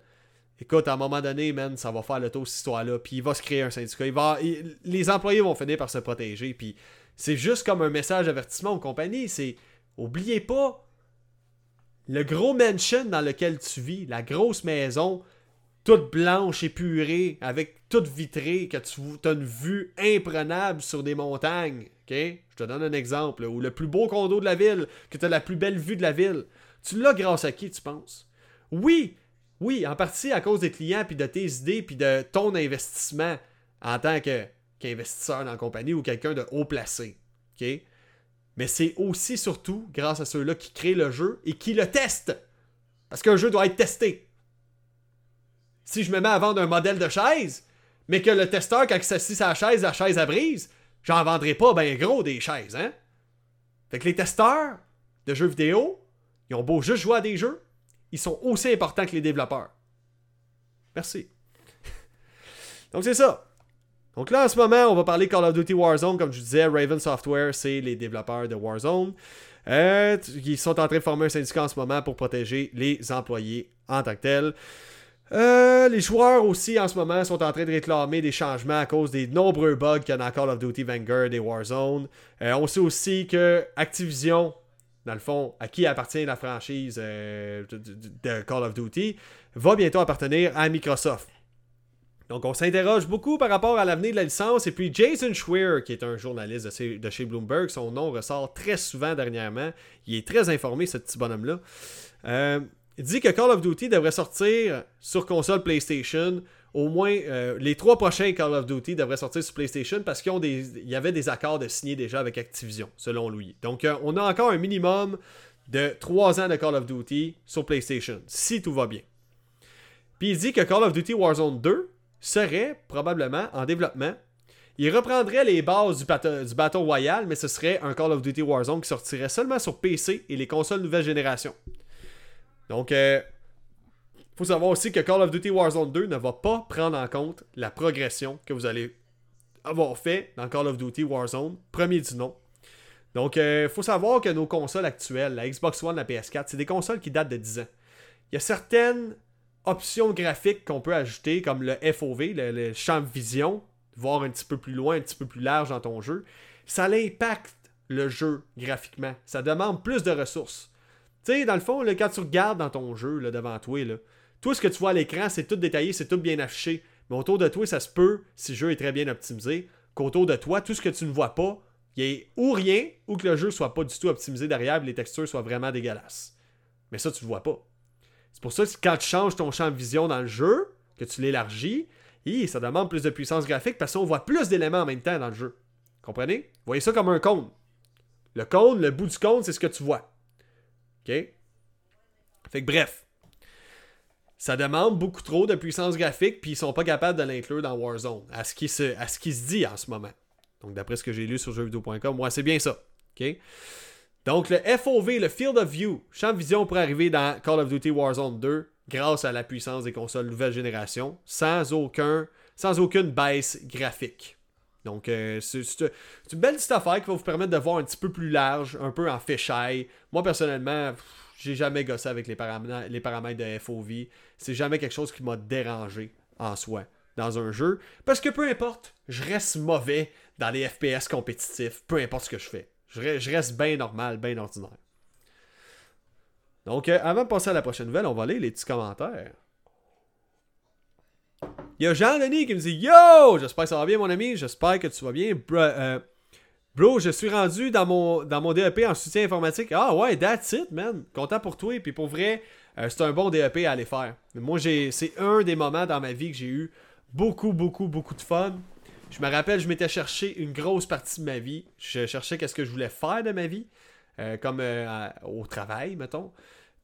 Écoute, à un moment donné, man, ça va faire le tour cette histoire-là, puis il va se créer un syndicat. Les employés vont finir par se protéger, puis c'est juste comme un message d'avertissement aux compagnies. C'est, oubliez pas, le gros mansion dans lequel tu vis, la grosse maison, toute blanche, épurée, avec toute vitrée, que tu as une vue imprenable sur des montagnes. Je te donne un exemple. Ou le plus beau condo de la ville, que tu as la plus belle vue de la ville. Tu l'as grâce à qui, tu penses? Oui, oui, en partie à cause des clients, puis de tes idées, puis de ton investissement en tant qu'investisseur dans la compagnie ou quelqu'un de haut placé. Mais c'est aussi surtout grâce à ceux-là qui créent le jeu et qui le testent. Parce qu'un jeu doit être testé. Si je me mets à vendre un modèle de chaise, mais que le testeur, quand il s'assit à la chaise, la chaise à brise, j'en vendrai pas ben gros des chaises, hein? Fait que les testeurs de jeux vidéo, ils ont beau juste jouer à des jeux, ils sont aussi importants que les développeurs. Merci. Donc c'est ça. Donc là, en ce moment, on va parler Call of Duty Warzone. Comme je disais, Raven Software, c'est les développeurs de Warzone. Euh, ils sont en train de former un syndicat en ce moment pour protéger les employés en tant que tels. Euh, les joueurs aussi en ce moment sont en train de réclamer des changements à cause des nombreux bugs qu'il y a dans Call of Duty Vanguard et Warzone. Euh, on sait aussi que Activision, dans le fond, à qui appartient la franchise de, Call of Duty, va bientôt appartenir à Microsoft. Donc, on s'interroge beaucoup par rapport à l'avenir de la licence. Et puis, Jason Schweer, qui est un journaliste de chez, Bloomberg, son nom ressort très souvent dernièrement. Il est très informé, ce petit bonhomme-là. Euh, il dit que Call of Duty devrait sortir sur console PlayStation. Au moins, euh, les trois prochains Call of Duty devraient sortir sur PlayStation parce qu'il y avait des accords de signer déjà avec Activision, selon lui. Donc, euh, on a encore un minimum de trois ans de Call of Duty sur PlayStation, si tout va bien. Puis il dit que Call of Duty Warzone 2 serait probablement en développement. Il reprendrait les bases du, Battle Royale, mais ce serait un Call of Duty Warzone qui sortirait seulement sur PC et les consoles nouvelle génération. Donc, il euh, faut savoir aussi que Call of Duty Warzone 2 ne va pas prendre en compte la progression que vous allez avoir fait dans Call of Duty Warzone, premier du nom. Donc, il euh, faut savoir que nos consoles actuelles, la Xbox One, la PS4, c'est des consoles qui datent de 10 ans. Il y a certaines options graphiques qu'on peut ajouter, comme le FOV, le, champ de vision, voir un petit peu plus loin, un petit peu plus large dans ton jeu, ça l'impacte le jeu graphiquement. Ça demande plus de ressources. Tu sais, dans le fond, quand tu regardes dans ton jeu là, devant toi, là, tout ce que tu vois à l'écran, c'est tout détaillé, c'est tout bien affiché. Mais autour de toi, ça se peut, si le jeu est très bien optimisé, qu'autour de toi, tout ce que tu ne vois pas, il y ait ou rien, ou que le jeu soit pas du tout optimisé derrière, et les textures soient vraiment dégueulasses. Mais ça, tu le vois pas. C'est pour ça que quand tu changes ton champ de vision dans le jeu, que tu l'élargis, ça demande plus de puissance graphique parce qu'on voit plus d'éléments en même temps dans le jeu. Comprenez? Voyez ça comme un cône. Le cône, le bout du cône, c'est ce que tu vois. OK? Fait que bref. Ça demande beaucoup trop de puissance graphique, puis ils sont pas capables de l'inclure dans Warzone, à ce qui se, à dit en ce moment. Donc d'après ce que j'ai lu sur jeuxvideo.com, moi c'est bien ça. OK? Donc le FOV, le Field of View, champ de vision pour arriver dans Call of Duty Warzone 2 grâce à la puissance des consoles nouvelle génération, sans, aucun, sans aucune baisse graphique. Donc, euh, c'est une belle petite affaire qui va vous permettre de voir un petit peu plus large, un peu en fisheye. Moi, personnellement, j'ai jamais gossé avec les, les paramètres de FOV. C'est jamais quelque chose qui m'a dérangé en soi dans un jeu. Parce que peu importe, je reste mauvais dans les FPS compétitifs, peu importe ce que je fais. Je reste bien normal, bien ordinaire. Donc, euh, avant de passer à la prochaine nouvelle, on va lire les petits commentaires. Il y a Jean-Denis qui me dit Yo, j'espère que ça va bien, mon ami. J'espère que tu vas bien. Euh, bro, je suis rendu dans mon, dans mon DEP en soutien informatique. Ah ouais, that's it, man. Content pour toi. Puis pour vrai, euh, c'est un bon DEP à aller faire. Moi, c'est un des moments dans ma vie que j'ai eu beaucoup, beaucoup, beaucoup de fun. Je me rappelle, je m'étais cherché une grosse partie de ma vie. Je cherchais qu'est-ce que je voulais faire de ma vie, euh, comme euh, au travail, mettons.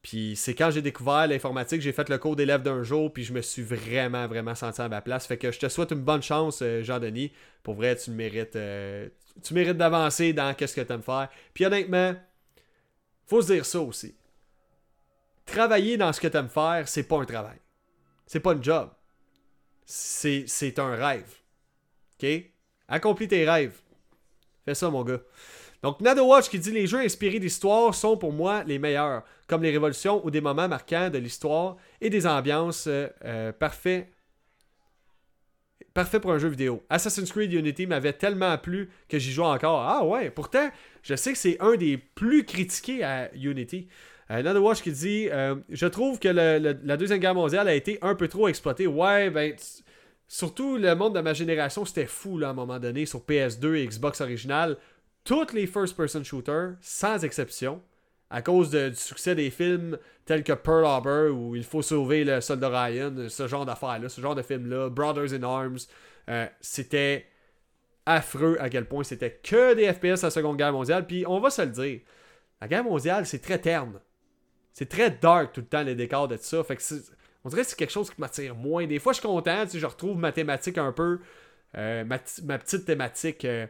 Puis c'est quand j'ai découvert l'informatique, j'ai fait le cours d'élève d'un jour, puis je me suis vraiment, vraiment senti à ma place. Fait que je te souhaite une bonne chance, euh, Jean-Denis. Pour vrai, tu mérites, tu mérites d'avancer dans qu'est-ce que tu aimes faire. Puis honnêtement, faut se dire ça aussi. Travailler dans ce que tu aimes faire, c'est pas un travail. C'est pas un job. C'est un rêve. OK? Accomplis tes rêves. Fais ça, mon gars. Donc, Watch qui dit les jeux inspirés d'histoire sont pour moi les meilleurs, comme les révolutions ou des moments marquants de l'histoire et des ambiances euh, euh, parfaits parfait pour un jeu vidéo. Assassin's Creed Unity m'avait tellement plu que j'y joue encore. Ah ouais, pourtant, je sais que c'est un des plus critiqués à Unity. Euh, Watch qui dit euh, Je trouve que la Deuxième Guerre mondiale a été un peu trop exploitée. Ouais, ben, Surtout le monde de ma génération, c'était fou là, à un moment donné sur PS2 et Xbox original. Toutes les first-person shooters, sans exception, à cause du succès des films tels que Pearl Harbor où il faut sauver le soldat Ryan, ce genre d'affaires-là, ce genre de film-là, Brothers in Arms, euh, c'était affreux à quel point c'était que des FPS à la Seconde Guerre mondiale. Puis on va se le dire, la guerre mondiale, c'est très terne. c'est très dark tout le temps les décors de ça. Fait que on dirait que c'est quelque chose qui m'attire moins. Des fois, je suis content, tu je retrouve ma thématique un peu, euh, ma, petite thématique euh,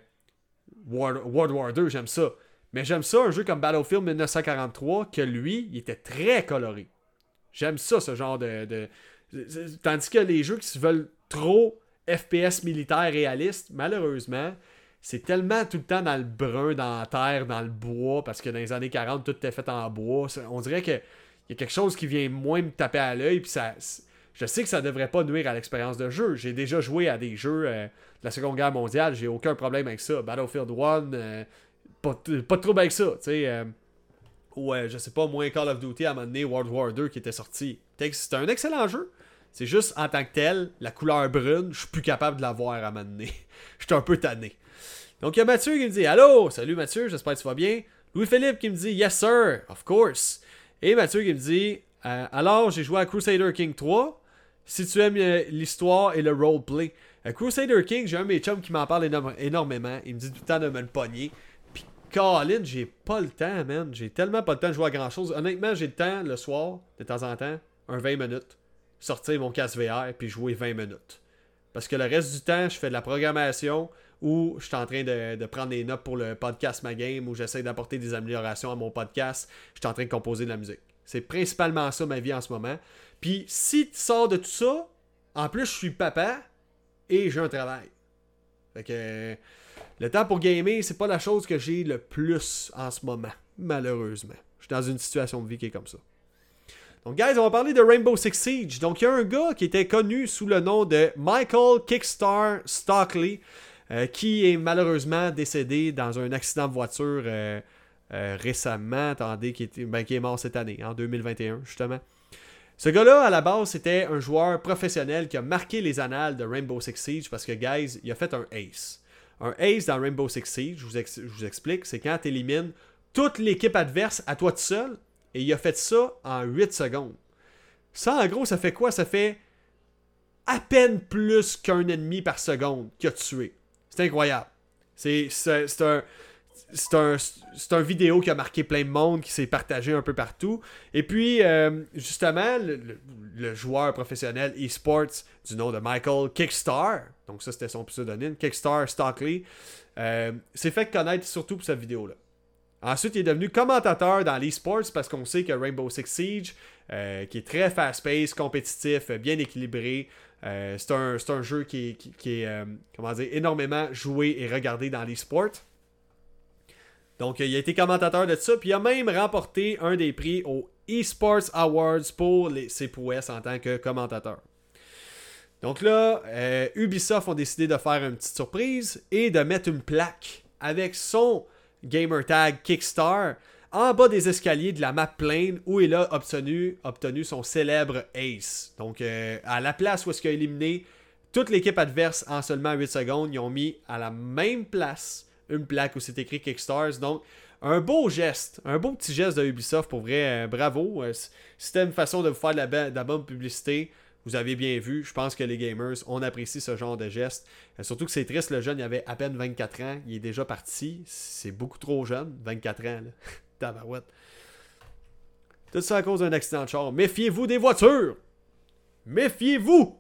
World, War 2, j'aime ça. Mais j'aime ça, un jeu comme Battlefield 1943, que lui, il était très coloré. J'aime ça, ce genre de, Tandis que les jeux qui se veulent trop FPS militaire réaliste, malheureusement, c'est tellement tout le temps dans le brun, dans la terre, dans le bois, parce que dans les années 40, tout était fait en bois. On dirait qu'il y a quelque chose qui vient moins me taper à l'œil, puis ça. Je sais que ça devrait pas nuire à l'expérience de jeu. J'ai déjà joué à des jeux euh, de la Seconde Guerre mondiale, j'ai aucun problème avec ça. Battlefield 1, euh, pas, pas de trouble avec ça, tu sais. Euh, ou je sais pas, moins Call of Duty à un moment donné, World War 2 qui était sorti. C'est un excellent jeu. C'est juste en tant que tel, la couleur brune, je suis plus capable de la voir à un moment donné. Je suis un peu tanné. Donc il y a Mathieu qui me dit Allô, salut Mathieu, j'espère que tu vas bien. Louis-Philippe qui me dit Yes sir, of course. Et Mathieu qui me dit euh, Alors j'ai joué à Crusader King 3. Si tu aimes euh, l'histoire et le roleplay. À Crusader King, j'ai un de mes chums qui m'en parle énormément. Il me dit tout le temps de me le pogner. Puis Colin, j'ai pas le temps, man. J'ai tellement pas le temps de jouer à grand chose. Honnêtement, j'ai le temps le soir, de temps en temps, un 20 minutes, sortir mon casque VR puis jouer 20 minutes. Parce que le reste du temps, je fais de la programmation, ou je suis en train de, prendre des notes pour le podcast Ma Game, où j'essaie d'apporter des améliorations à mon podcast, je suis en train de composer de la musique. C'est principalement ça ma vie en ce moment. Puis si tu sors de tout ça, en plus je suis papa et j'ai un travail. Fait que le temps pour gamer, c'est pas la chose que j'ai le plus en ce moment, malheureusement. Je suis dans une situation de vie qui est comme ça. Donc, guys, on va parler de Rainbow Six Siege. Donc, il y a un gars qui était connu sous le nom de Michael Kickstar Stockley. Euh, qui est malheureusement décédé dans un accident de voiture euh, euh, récemment, attendez, qui, ben, est mort cette année, en 2021 justement. Ce gars-là, à la base, c'était un joueur professionnel qui a marqué les annales de Rainbow Six Siege parce que, guys, il a fait un ace. Un ace dans Rainbow Six Siege, je vous, explique, c'est quand tu élimines toute l'équipe adverse à toi tout seul, et il a fait ça en 8 secondes. Ça, en gros, ça fait quoi? Ça fait à peine plus qu'un ennemi par seconde qu'il a tué. C'est incroyable. C'est un. Vidéo qui a marqué plein de monde, qui s'est partagé un peu partout. Et puis, euh, justement, le, joueur professionnel eSports du nom de Michael Kickstar, donc ça c'était son pseudonyme, Kickstar Stockley, euh, s'est fait connaître surtout pour cette vidéo-là. Ensuite, il est devenu commentateur dans l'eSports parce qu'on sait que Rainbow Six Siege, euh, qui est très fast-paced, compétitif, bien équilibré, euh, c'est un, jeu qui, est euh, comment dire, énormément joué et regardé dans l'e-sport. Donc, il a été commentateur de ça, puis il a même remporté un des prix aux eSports Awards pour les, prouesses en tant que commentateur. Donc là, euh, Ubisoft ont décidé de faire une petite surprise et de mettre une plaque avec son gamertag Kickstar en bas des escaliers de la map plane où il a obtenu, obtenu son célèbre ace. Donc, euh, à la place où est-ce qu'il a éliminé toute l'équipe adverse en seulement 8 secondes, ils ont mis à la même place une plaque où c'est écrit Kickstars. Donc, un beau geste, un beau petit geste de Ubisoft pour vrai. Euh, bravo. Euh, c'était une façon de vous faire de la, bonne publicité. Vous avez bien vu, je pense que les gamers, on apprécie ce genre de geste. surtout que c'est triste, le jeune, il avait à peine 24 ans, il est déjà parti. C'est beaucoup trop jeune, 24 ans. Là. Tabarouette. Tout ça à cause d'un accident de char. Méfiez-vous des voitures! Méfiez-vous!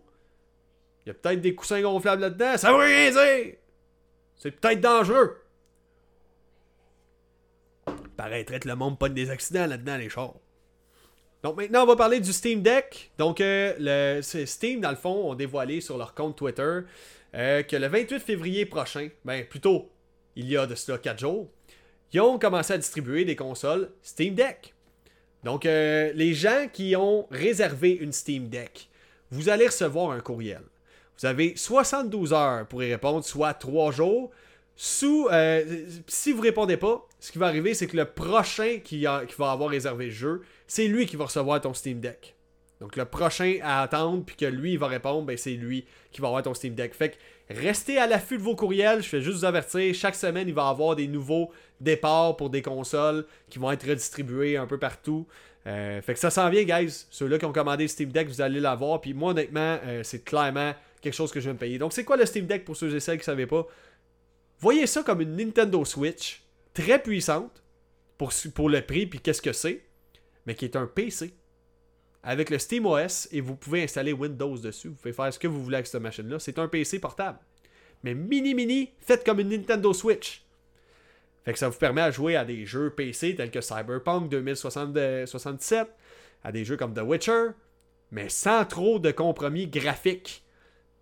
Il y a peut-être des coussins gonflables là-dedans, ça veut rien dire! C'est peut-être dangereux! Paraîtrait que le monde pogne des accidents là-dedans, les chars. Donc maintenant, on va parler du Steam Deck. Donc, euh, Steam, dans le fond, ont dévoilé sur leur compte Twitter euh, que le 28 février prochain, ben plutôt, il y a de cela 4 jours, ils ont commencé à distribuer des consoles Steam Deck. Donc, euh, les gens qui ont réservé une Steam Deck, vous allez recevoir un courriel. Vous avez 72 heures pour y répondre, soit 3 jours. Sous, euh, si vous répondez pas, ce qui va arriver, c'est que le prochain qui, qui va avoir réservé le jeu, c'est lui qui va recevoir ton Steam Deck. Donc le prochain à attendre, puis que lui, il va répondre, ben, c'est lui qui va avoir ton Steam Deck. Fait que restez à l'affût de vos courriels. Je fais juste vous avertir, chaque semaine, il va y avoir des nouveaux départs pour des consoles qui vont être redistribués un peu partout. Euh, fait que ça s'en vient, guys. Ceux-là qui ont commandé Steam Deck, vous allez l'avoir. Puis moi, honnêtement, euh, c'est clairement quelque chose que je vais me payer. Donc c'est quoi le Steam Deck pour ceux et celles qui ne savaient pas? Voyez ça comme une Nintendo Switch très puissante pour, pour le prix, puis qu'est-ce que c'est mais qui est un PC avec le SteamOS et vous pouvez installer Windows dessus. Vous pouvez faire ce que vous voulez avec cette machine-là. C'est un PC portable. Mais mini mini, fait comme une Nintendo Switch. Fait que ça vous permet à jouer à des jeux PC tels que Cyberpunk 2077, à des jeux comme The Witcher, mais sans trop de compromis graphiques.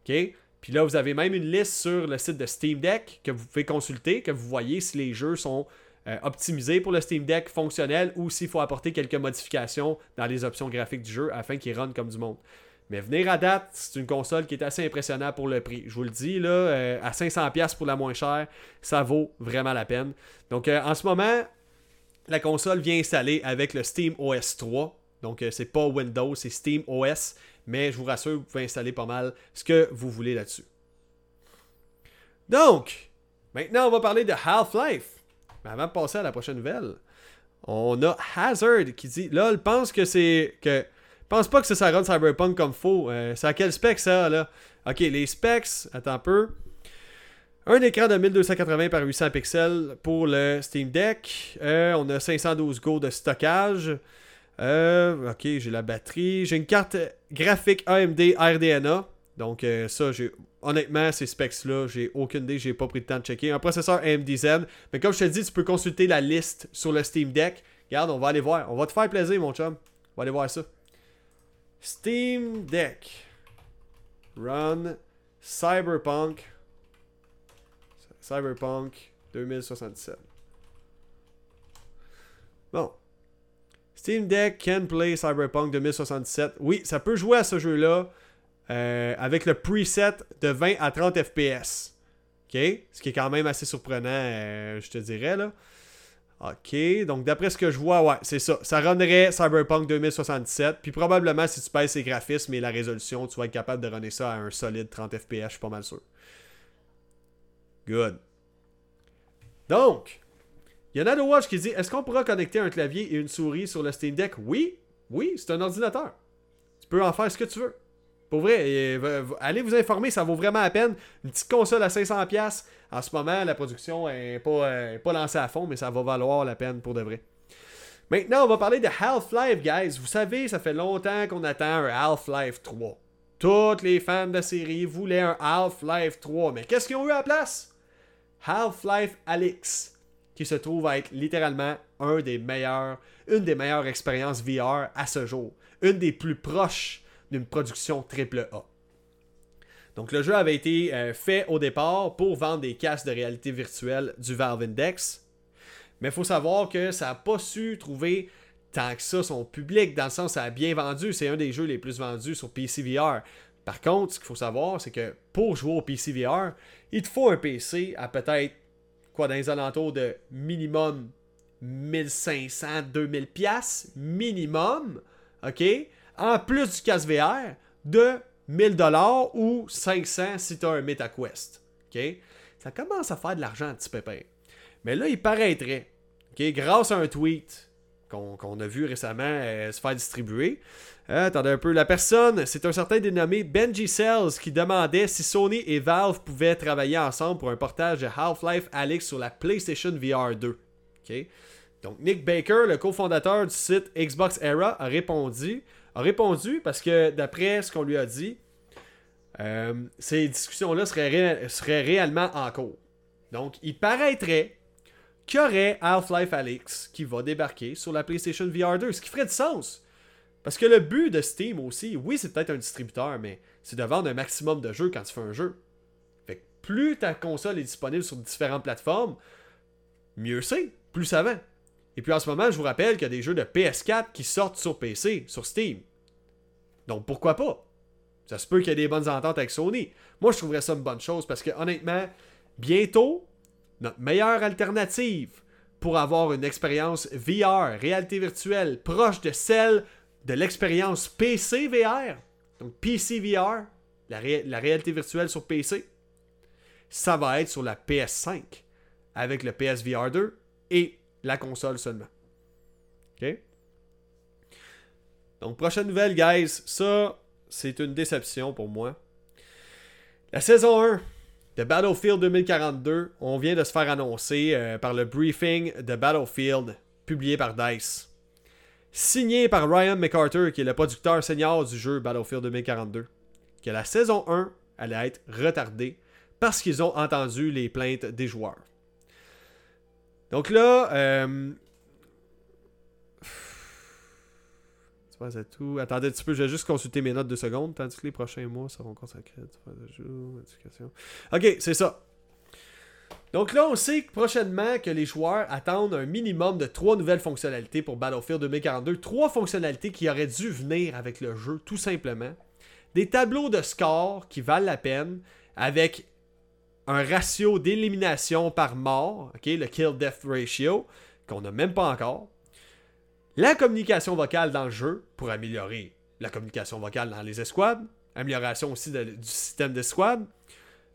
Puis là, vous avez même une liste sur le site de Steam Deck que vous pouvez consulter, que vous voyez si les jeux sont euh, optimisés pour le Steam Deck fonctionnel ou s'il faut apporter quelques modifications dans les options graphiques du jeu afin qu'il run comme du monde. Mais venir à date, c'est une console qui est assez impressionnante pour le prix. Je vous le dis, là, euh, à 500$ pour la moins chère, ça vaut vraiment la peine. Donc euh, en ce moment, la console vient installer avec le Steam OS 3. Donc c'est pas Windows, c'est Steam OS. Mais je vous rassure, vous pouvez installer pas mal ce que vous voulez là-dessus. Donc, maintenant on va parler de Half-Life. Avant de passer à la prochaine nouvelle, on a Hazard qui dit LOL pense que c'est. que Pense pas que ça run Cyberpunk comme faux. Euh, c'est à quel spec ça là? Ok, les specs, attends un peu. Un écran de 1280 par 800 pixels pour le Steam Deck. Euh, on a 512 Go de stockage. Euh, ok, j'ai la batterie. J'ai une carte graphique AMD RDNA. Donc euh, ça, honnêtement, ces specs-là, j'ai aucune idée, j'ai pas pris le temps de checker. Un processeur AMD Zen. Mais comme je te dis, tu peux consulter la liste sur le Steam Deck. Regarde, on va aller voir. On va te faire plaisir, mon chum. On va aller voir ça. Steam Deck. Run Cyberpunk. Cyberpunk 2077. Bon. Steam Deck can play Cyberpunk 2077. Oui, ça peut jouer à ce jeu-là euh, avec le preset de 20 à 30 FPS. OK? Ce qui est quand même assez surprenant, euh, je te dirais. là. OK, donc d'après ce que je vois, ouais, c'est ça. Ça runnerait Cyberpunk 2077. Puis probablement, si tu pèses ses graphismes et la résolution, tu vas être capable de runner ça à un solide 30 FPS, je suis pas mal sûr. Good. Donc, il y en a de Watch qui dit Est-ce qu'on pourra connecter un clavier et une souris sur le Steam Deck? Oui, oui, c'est un ordinateur. Tu peux en faire ce que tu veux. Pour vrai, allez vous informer, ça vaut vraiment la peine. Une petite console à 500$. En ce moment, la production n'est pas, pas lancée à fond, mais ça va valoir la peine pour de vrai. Maintenant, on va parler de Half-Life, guys. Vous savez, ça fait longtemps qu'on attend un Half-Life 3. Tous les fans de la série voulaient un Half-Life 3. Mais qu'est-ce qu'ils ont eu à la place? Half-Life Alyx, qui se trouve être littéralement un des meilleurs, une des meilleures expériences VR à ce jour. Une des plus proches d'une production AAA. Donc le jeu avait été euh, fait au départ pour vendre des casques de réalité virtuelle du Valve Index. Mais il faut savoir que ça n'a pas su trouver tant que ça son public, dans le sens ça a bien vendu. C'est un des jeux les plus vendus sur PC VR. Par contre, ce qu'il faut savoir, c'est que pour jouer au PC VR, il te faut un PC à peut-être quoi dans les alentours de minimum 1500 2000 pièces minimum, OK? En plus du casque VR, de 1000 dollars ou 500 si tu as un MetaQuest. Ça commence à faire de l'argent, petit pépin. Mais là, il paraîtrait, grâce à un tweet qu'on a vu récemment euh, se faire distribuer. Euh, attendez un peu. La personne, c'est un certain dénommé Benji Cells qui demandait si Sony et Valve pouvaient travailler ensemble pour un portage de Half-Life Alyx sur la PlayStation VR 2. OK? Donc, Nick Baker, le cofondateur du site Xbox Era, a répondu a répondu parce que d'après ce qu'on lui a dit, euh, ces discussions-là seraient, seraient, réellement en cours. Donc, il paraîtrait qu'il y aurait Half-Life Alyx qui va débarquer sur la PlayStation VR 2, ce qui ferait du sens. Parce que le but de Steam aussi, oui, c'est peut-être un distributeur, mais c'est de vendre un maximum de jeux quand tu fais un jeu. Fait que plus ta console est disponible sur différentes plateformes, mieux c'est, plus ça va. Et puis en ce moment, je vous rappelle qu'il y a des jeux de PS4 qui sortent sur PC, sur Steam. Donc pourquoi pas? Ça se peut qu'il y ait des bonnes ententes avec Sony. Moi, je trouverais ça une bonne chose parce que honnêtement, bientôt, notre meilleure alternative pour avoir une expérience VR, réalité virtuelle, proche de celle de l'expérience PC VR, donc PC VR, la, réalité virtuelle sur PC, ça va être sur la PS5 avec le PSVR 2 et la console seulement. Donc, prochaine nouvelle, guys. Ça, c'est une déception pour moi. La saison 1 de Battlefield 2042, on vient de se faire annoncer euh, par le briefing de Battlefield publié par DICE. signé par Ryan McCarter, qui est le producteur senior du jeu Battlefield 2042, que la saison 1 allait être retardée parce qu'ils ont entendu les plaintes des joueurs. Donc là, euh... c'est tout. Attendez un petit peu, je vais juste consulter mes notes de secondes, tandis que les prochains mois seront consacrés à Ok, c'est ça. Donc là, on sait prochainement que les joueurs attendent un minimum de trois nouvelles fonctionnalités pour Battlefield 2042. Trois fonctionnalités qui auraient dû venir avec le jeu, tout simplement. Des tableaux de score qui valent la peine, avec un ratio d'élimination par mort, le kill-death ratio, qu'on n'a même pas encore. La communication vocale dans le jeu pour améliorer la communication vocale dans les escouades, amélioration aussi du système d'escouade,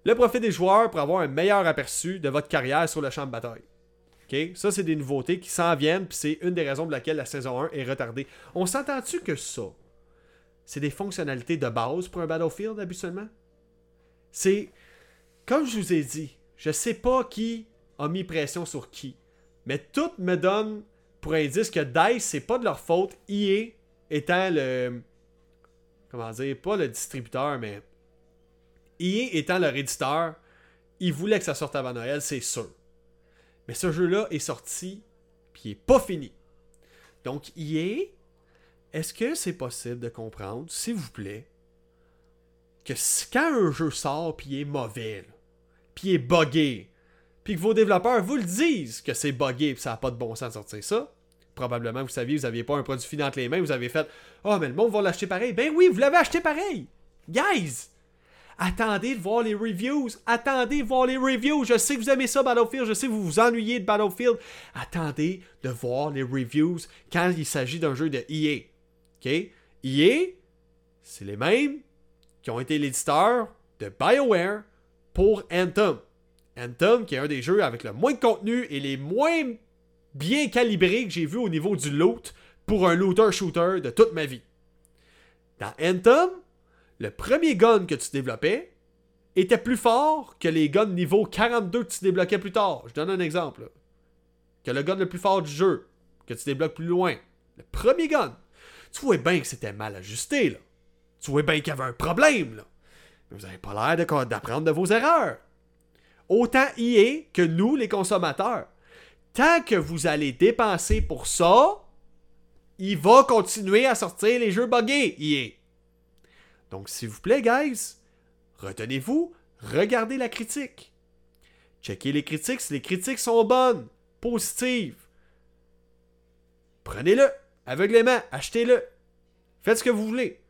le profit des joueurs pour avoir un meilleur aperçu de votre carrière sur le champ de bataille. ok Ça, c'est des nouveautés qui s'en viennent, puis c'est une des raisons pour laquelle la saison 1 est retardée. On s'entend-tu que ça, c'est des fonctionnalités de base pour un Battlefield habituellement? C'est comme je vous ai dit, je sais pas qui a mis pression sur qui, mais tout me donne pour indice que DICE, c'est pas de leur faute, EA étant le. Comment dire, pas le distributeur, mais. EA étant leur éditeur, ils voulaient que ça sorte avant Noël, c'est sûr. Mais ce jeu-là est sorti, puis il est pas fini. Donc, EA, est-ce que c'est possible de comprendre, s'il vous plaît, que quand un jeu sort puis il est mauvais, puis il est buggé, puis que vos développeurs vous le disent que c'est buggé puis ça n'a pas de bon sens de sortir ça, probablement vous saviez, vous n'aviez pas un produit fini entre les mains, vous avez fait « Oh, mais le monde va l'acheter pareil. » Ben oui, vous l'avez acheté pareil. Guys! Attendez de voir les reviews. Attendez de voir les reviews. Je sais que vous aimez ça, Battlefield. Je sais que vous vous ennuyez de Battlefield. Attendez de voir les reviews quand il s'agit d'un jeu de EA. OK? EA, c'est les mêmes qui ont été l'éditeur de BioWare pour Anthem. Anthem, qui est un des jeux avec le moins de contenu et les moins bien calibrés que j'ai vu au niveau du loot pour un looter-shooter de toute ma vie. Dans Anthem, le premier gun que tu développais était plus fort que les guns niveau 42 que tu débloquais plus tard. Je donne un exemple. Que le gun le plus fort du jeu, que tu débloques plus loin. Le premier gun. Tu vois bien que c'était mal ajusté, là. Tu vois bien qu'il y avait un problème, là. Mais vous n'avez pas l'air d'apprendre de vos erreurs. Autant EA que nous, les consommateurs. Tant que vous allez dépenser pour ça, il va continuer à sortir les jeux buggés, EA. Donc, s'il vous plaît, guys, retenez-vous, regardez la critique. Checkez les critiques si les critiques sont bonnes, positives. Prenez-le, aveuglément, achetez-le. Faites ce que vous voulez.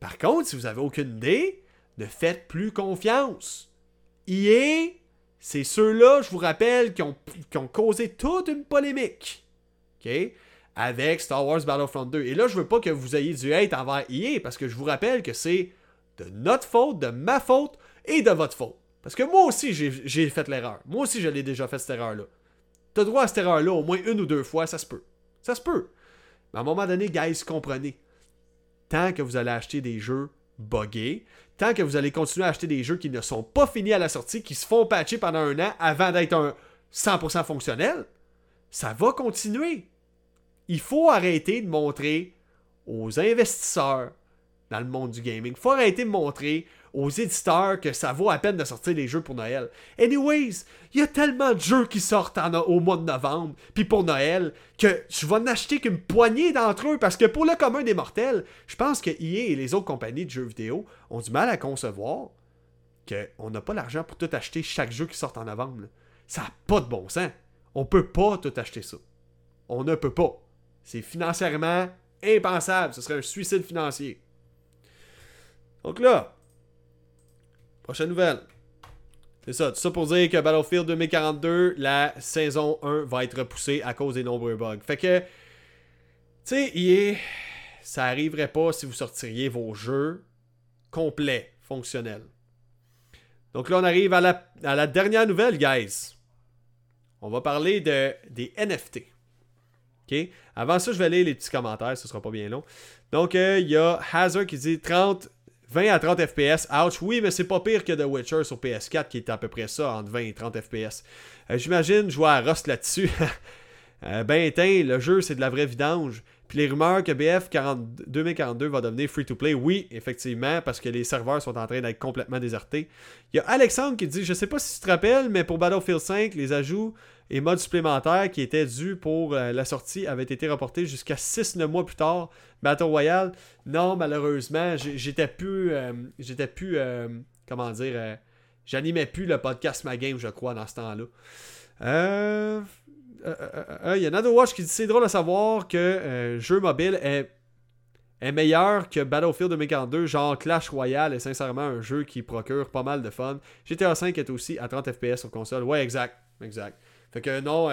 Par contre, si vous n'avez aucune idée, ne faites plus confiance. EA, c'est ceux-là, je vous rappelle, qui ont, causé toute une polémique. OK? Avec Star Wars Battlefront 2. Et là, je veux pas que vous ayez du hate envers EA, parce que je vous rappelle que c'est de notre faute, de ma faute et de votre faute. Parce que moi aussi, j'ai fait l'erreur. Moi aussi, je l'ai déjà fait cette erreur-là. T'as droit à cette erreur-là au moins une ou deux fois, ça se peut. Ça se peut. Mais à un moment donné, guys, comprenez. Tant que vous allez acheter des jeux buggés, tant que vous allez continuer à acheter des jeux qui ne sont pas finis à la sortie, qui se font patcher pendant un an avant d'être un 100% fonctionnel, ça va continuer. Il faut arrêter de montrer aux investisseurs dans le monde du gaming, il faut arrêter de montrer aux éditeurs que ça vaut à peine de sortir les jeux pour Noël. Anyways, il y a tellement de jeux qui sortent au mois de novembre, puis pour Noël, que je vais n'acheter qu'une poignée d'entre eux, parce que pour le commun des mortels, je pense que EA et les autres compagnies de jeux vidéo ont du mal à concevoir qu'on n'a pas l'argent pour tout acheter chaque jeu qui sort en novembre. Ça n'a pas de bon sens. On peut pas tout acheter ça. On ne peut pas. C'est financièrement impensable. Ce serait un suicide financier. Donc là, Prochaine nouvelle. C'est ça, tout ça pour dire que Battlefield 2042, la saison 1 va être repoussée à cause des nombreux bugs. Fait que, tu sais, ça arriverait pas si vous sortiriez vos jeux complets, fonctionnels. Donc là, on arrive à la, à la dernière nouvelle, guys. On va parler de, des NFT. OK? Avant ça, je vais lire les petits commentaires, ce sera pas bien long. Donc, euh, il y a Hazard qui dit 30 20 à 30 FPS, ouch, oui, mais c'est pas pire que The Witcher sur PS4 qui est à peu près ça, entre 20 et 30 FPS. Euh, j'imagine jouer à Rust là-dessus. euh, ben éteint, le jeu c'est de la vraie vidange. Puis les rumeurs que BF 2042 va devenir free-to-play, oui, effectivement, parce que les serveurs sont en train d'être complètement désertés. Il y a Alexandre qui dit, je sais pas si tu te rappelles, mais pour Battlefield 5, les ajouts et modes supplémentaires qui étaient dus pour euh, la sortie avaient été reportés jusqu'à 6-9 mois plus tard. Battle Royale, non, malheureusement, j'étais plus, euh, j'étais plus, euh, comment dire, j'animais plus le podcast Ma Game, je crois, dans ce temps-là. Euh... Euh, euh, euh, il y a Nado Watch qui dit c'est drôle à savoir que jeu mobile est, meilleur que Battlefield 2042, genre Clash Royale est sincèrement un jeu qui procure pas mal de fun. GTA 5 est aussi à 30 FPS sur console. Ouais, exact. Exact. Fait que non,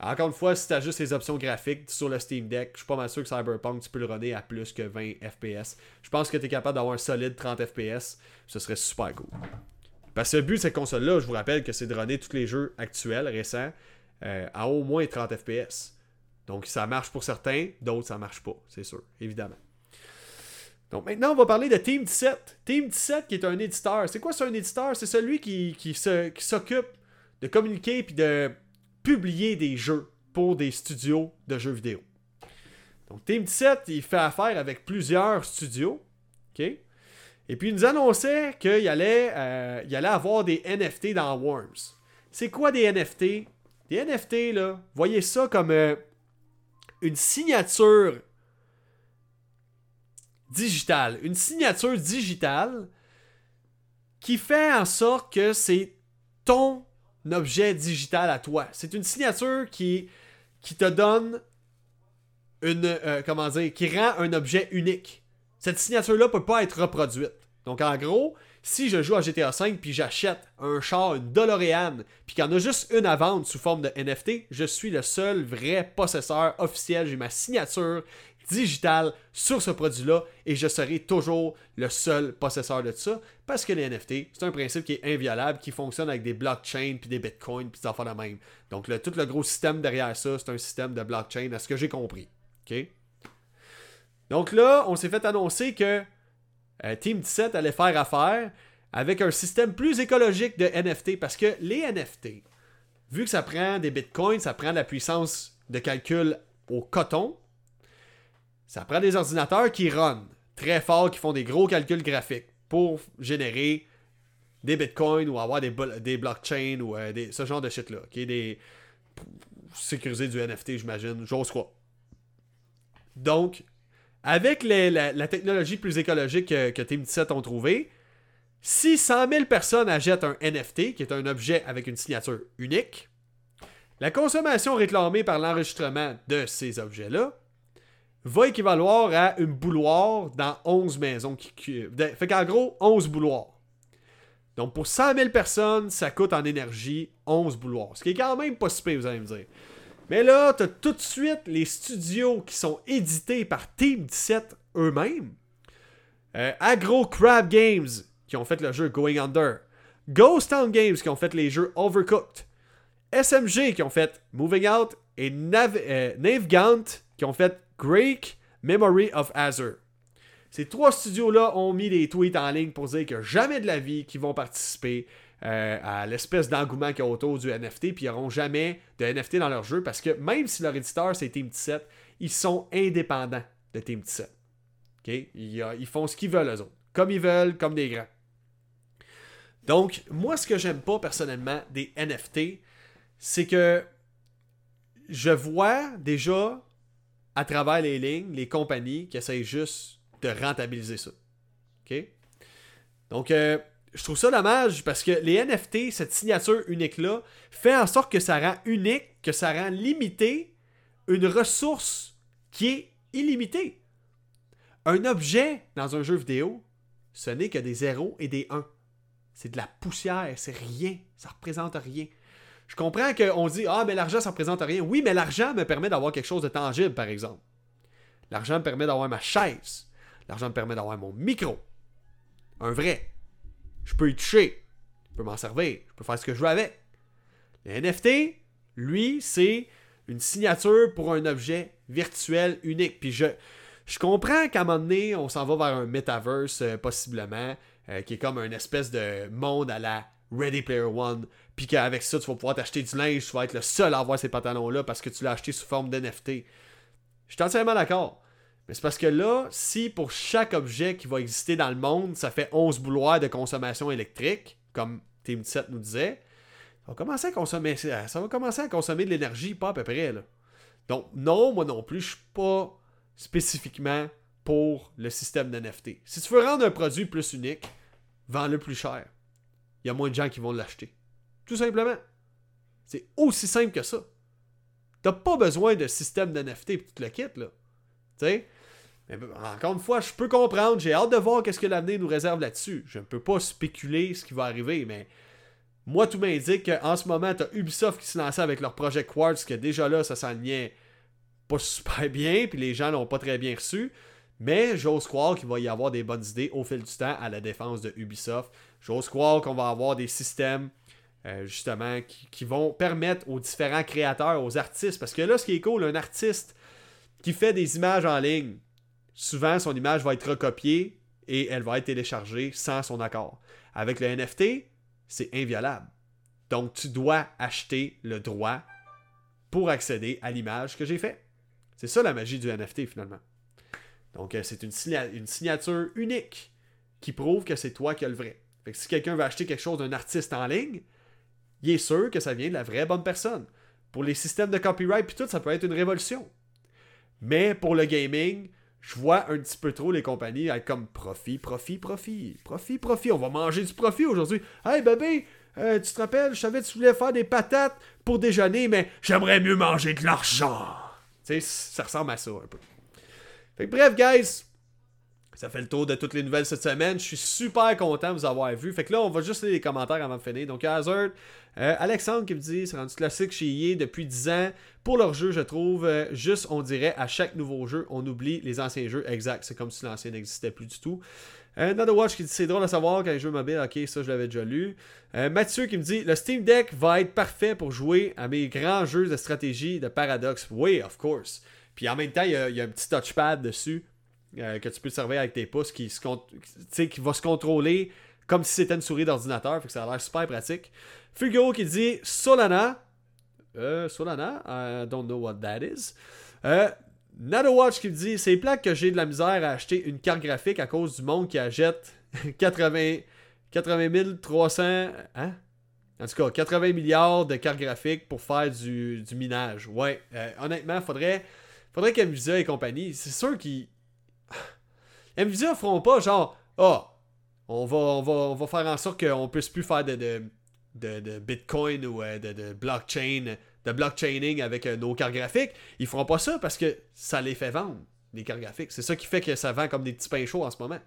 encore une fois, si tu as juste les options graphiques sur le Steam Deck, je suis pas mal sûr que Cyberpunk, tu peux le runner à plus que 20 FPS. Je pense que tu es capable d'avoir un solide 30 FPS. Ce serait super cool. Parce que le but de cette console-là, je vous rappelle que c'est de runner tous les jeux actuels, récents, euh, à au moins 30 FPS. Donc ça marche pour certains, d'autres ça marche pas, c'est sûr, évidemment. Donc maintenant, on va parler de Team 17. Team 17 qui est un éditeur. C'est quoi c'est un éditeur? C'est celui qui, qui s'occupe de communiquer puis de publier des jeux pour des studios de jeux vidéo. Donc Team 17, il fait affaire avec plusieurs studios. Et puis il nous annonçait qu'il allait, euh, allait avoir des NFT dans Worms. C'est quoi des NFT des NFT, là, voyez ça comme euh, une signature digitale. Une signature digitale qui fait en sorte que c'est ton objet digital à toi. C'est une signature qui, qui te donne une. Euh, comment dire Qui rend un objet unique. Cette signature-là peut pas être reproduite. Donc en gros, si je joue à GTA V puis j'achète un char, une DeLorean, puis qu'il y en a juste une à vendre sous forme de NFT, je suis le seul vrai possesseur officiel. J'ai ma signature digitale sur ce produit-là et je serai toujours le seul possesseur de ça parce que les NFT, c'est un principe qui est inviolable, qui fonctionne avec des blockchains puis des bitcoins puis des affaires de même. Donc le, tout le gros système derrière ça, c'est un système de blockchain à ce que j'ai compris. OK? Donc là, on s'est fait annoncer que euh, Team 17 allait faire affaire avec un système plus écologique de NFT parce que les NFT, vu que ça prend des bitcoins, ça prend de la puissance de calcul au coton, ça prend des ordinateurs qui run très fort, qui font des gros calculs graphiques pour générer des bitcoins ou avoir des, des blockchains ou euh, ce genre de shit-là. qui des... sécuriser du NFT, j'imagine. J'ose quoi. Donc, avec la, technologie plus écologique que, Team 17 ont trouvé, si 100 000 personnes achètent un NFT, qui est un objet avec une signature unique, la consommation réclamée par l'enregistrement de ces objets-là va équivaloir à une bouloire dans 11 maisons. Qui, fait qu'en gros, 11 bouloirs. Donc pour 100 000 personnes, ça coûte en énergie 11 bouloirs. Ce qui est quand même pas super, vous allez me dire. Mais là, t'as tout de suite les studios qui sont édités par Team 17 eux-mêmes. Euh, Agro Crab Games qui ont fait le jeu Going Under. Ghost Town Games qui ont fait les jeux Overcooked. SMG qui ont fait Moving Out et Nav euh, Navegant qui ont fait Greek Memory of Azure. Ces trois studios-là ont mis des tweets en ligne pour dire que jamais de la vie qu'ils vont participer euh, à l'espèce d'engouement qu'il y a autour du NFT, puis ils n'auront jamais de NFT dans leur jeu parce que même si leur éditeur c'est Team 17, ils sont indépendants de Team 17. OK? Ils, font ce qu'ils veulent eux autres. Comme ils veulent, comme des grands. Donc, moi, ce que j'aime pas personnellement des NFT, c'est que je vois déjà à travers les lignes les compagnies qui essayent juste de rentabiliser ça. Donc, euh, je trouve ça dommage parce que les NFT, cette signature unique-là, fait en sorte que ça rend unique, que ça rend limité une ressource qui est illimitée. Un objet dans un jeu vidéo, ce n'est que des zéros et des 1. C'est de la poussière, c'est rien, ça représente rien. Je comprends qu'on dit Ah, mais l'argent, ça représente rien. Oui, mais l'argent me permet d'avoir quelque chose de tangible, par exemple. L'argent me permet d'avoir ma chaise. L'argent me permet d'avoir mon micro. Un vrai. Je peux y toucher. Je peux m'en servir. Je peux faire ce que je veux avec. Le NFT, lui, c'est une signature pour un objet virtuel unique. Puis je, je comprends qu'à un moment donné, on s'en va vers un metaverse, euh, possiblement, euh, qui est comme une espèce de monde à la Ready Player One, puis qu'avec ça, tu vas pouvoir t'acheter du linge, tu vas être le seul à avoir ces pantalons-là parce que tu l'as acheté sous forme d'NFT. Je suis entièrement d'accord. Mais c'est parce que là, si pour chaque objet qui va exister dans le monde, ça fait 11 bouloirs de consommation électrique, comme Team 7 nous disait, ça va commencer à consommer, ça va commencer à consommer de l'énergie, pas à peu près. Là. Donc, non, moi non plus, je suis pas spécifiquement pour le système d'NFT. Si tu veux rendre un produit plus unique, vends-le plus cher. Il y a moins de gens qui vont l'acheter. Tout simplement. C'est aussi simple que ça. T'as pas besoin de système d'NFT pour tout le kit, là. Tu sais? Encore une fois, je peux comprendre. J'ai hâte de voir qu'est-ce que l'avenir nous réserve là-dessus. Je ne peux pas spéculer ce qui va arriver, mais moi, tout m'indique qu'en ce moment, t'as Ubisoft qui se lançait avec leur projet Quartz, que déjà là, ça s'enlignait pas super bien, puis les gens l'ont pas très bien reçu. Mais j'ose croire qu'il va y avoir des bonnes idées au fil du temps à la défense de Ubisoft. J'ose croire qu'on va avoir des systèmes, euh, justement, qui, vont permettre aux différents créateurs, aux artistes, parce que là, ce qui est cool, un artiste qui fait des images en ligne, souvent son image va être recopiée et elle va être téléchargée sans son accord. Avec le NFT, c'est inviolable. Donc, tu dois acheter le droit pour accéder à l'image que j'ai fait. C'est ça la magie du NFT finalement. Donc, euh, c'est une, signature unique qui prouve que c'est toi qui as le vrai. Si quelqu'un veut acheter quelque chose d'un artiste en ligne, il est sûr que ça vient de la vraie bonne personne. Pour les systèmes de copyright puis tout, ça peut être une révolution. Mais pour le gaming, je vois un petit peu trop les compagnies être comme profit, profit, profit, profit, profit. On va manger du profit aujourd'hui. Hey bébé, euh, tu te rappelles, je savais que tu voulais faire des patates pour déjeuner, mais j'aimerais mieux manger de l'argent. Tu sais, ça ressemble à ça un peu. Fait que bref, guys, ça fait le tour de toutes les nouvelles cette semaine. Je suis super content de vous avoir vu. Fait que là, on va juste lire les commentaires avant de finir. Donc, Hazard, euh, Alexandre qui me dit c'est rendu classique chez EA depuis 10 ans. Pour leur jeu, je trouve, euh, juste, on dirait, à chaque nouveau jeu, on oublie les anciens jeux. Exact, c'est comme si l'ancien n'existait plus du tout. Euh, Another Watch qui dit c'est drôle à savoir qu'un jeu mobile, ok, ça je l'avais déjà lu. Mathieu qui me dit le Steam Deck va être parfait pour jouer à mes grands jeux de stratégie de Paradox. Oui, of course. Puis en même temps, il y, a, un petit touchpad dessus que tu peux servir avec tes pouces qui, se, qui va se contrôler comme si c'était une souris d'ordinateur. Ça a l'air super pratique. Fuguro qui dit Solana. Euh, Solana, I don't know what that is. Euh, Watch qui dit C'est plate que j'ai de la misère à acheter une carte graphique à cause du monde qui achète 80, 80 300. Hein? En tout cas, 80 milliards de cartes graphiques pour faire du, minage. Ouais, euh, honnêtement, faudrait, faudrait qu'Nvidia et compagnie, c'est sûr qu'ils. Nvidia feront pas genre, ah, on, va, on, va, on va faire en sorte qu'on puisse plus faire de, de de, Bitcoin ou euh, de, blockchain, de blockchaining avec euh, nos cartes graphiques, ils feront pas ça parce que ça les fait vendre, les cartes graphiques. C'est ça qui fait que ça vend comme des petits pains chauds en ce moment.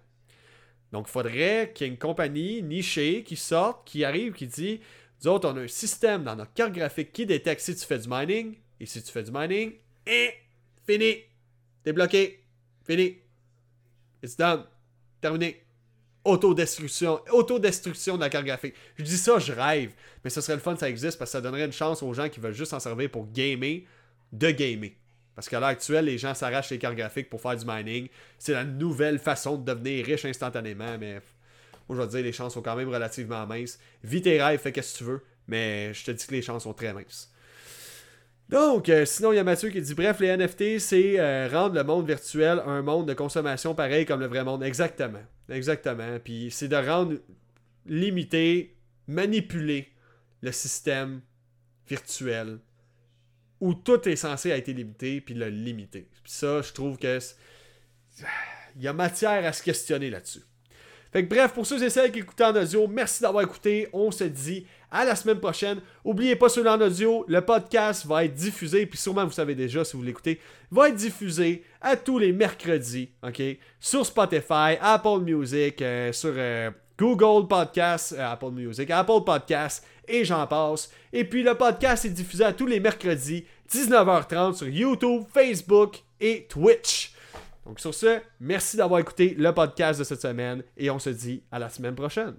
Donc, il faudrait qu'il y ait une compagnie nichée qui sorte, qui arrive, qui dit Nous autres, on a un système dans notre carte graphique qui détecte si tu fais du mining. Et si tu fais du mining, et fini. T'es bloqué. Fini. It's done. Terminé autodestruction, autodestruction de la carte graphique. Je dis ça, je rêve, mais ce serait le fun ça existe parce que ça donnerait une chance aux gens qui veulent juste s'en servir pour gamer, de gamer. Parce qu'à l'heure actuelle, les gens s'arrachent les cartes graphiques pour faire du mining. C'est la nouvelle façon de devenir riche instantanément, mais moi je vais te dire, les chances sont quand même relativement minces. Vis tes rêves, fais ce que tu veux, mais je te dis que les chances sont très minces. Donc, euh, sinon, il y a Mathieu qui dit Bref, les NFT, c'est euh, rendre le monde virtuel un monde de consommation pareil comme le vrai monde. Exactement. Exactement. Puis c'est de rendre limité, manipuler le système virtuel où tout est censé être limité, puis le limiter. Puis ça, je trouve que il y a matière à se questionner là-dessus. Fait que bref, pour ceux et celles qui écoutent en audio, merci d'avoir écouté. On se dit à la semaine prochaine. Oubliez pas sur en audio, le podcast va être diffusé, puis sûrement vous savez déjà si vous l'écoutez, va être diffusé à tous les mercredis, ok? Sur Spotify, Apple Music, euh, sur euh, Google Podcast, euh, Apple Music, Apple Podcast, et j'en passe. Et puis le podcast est diffusé à tous les mercredis, 19h30 sur YouTube, Facebook et Twitch. Donc sur ce, merci d'avoir écouté le podcast de cette semaine et on se dit à la semaine prochaine.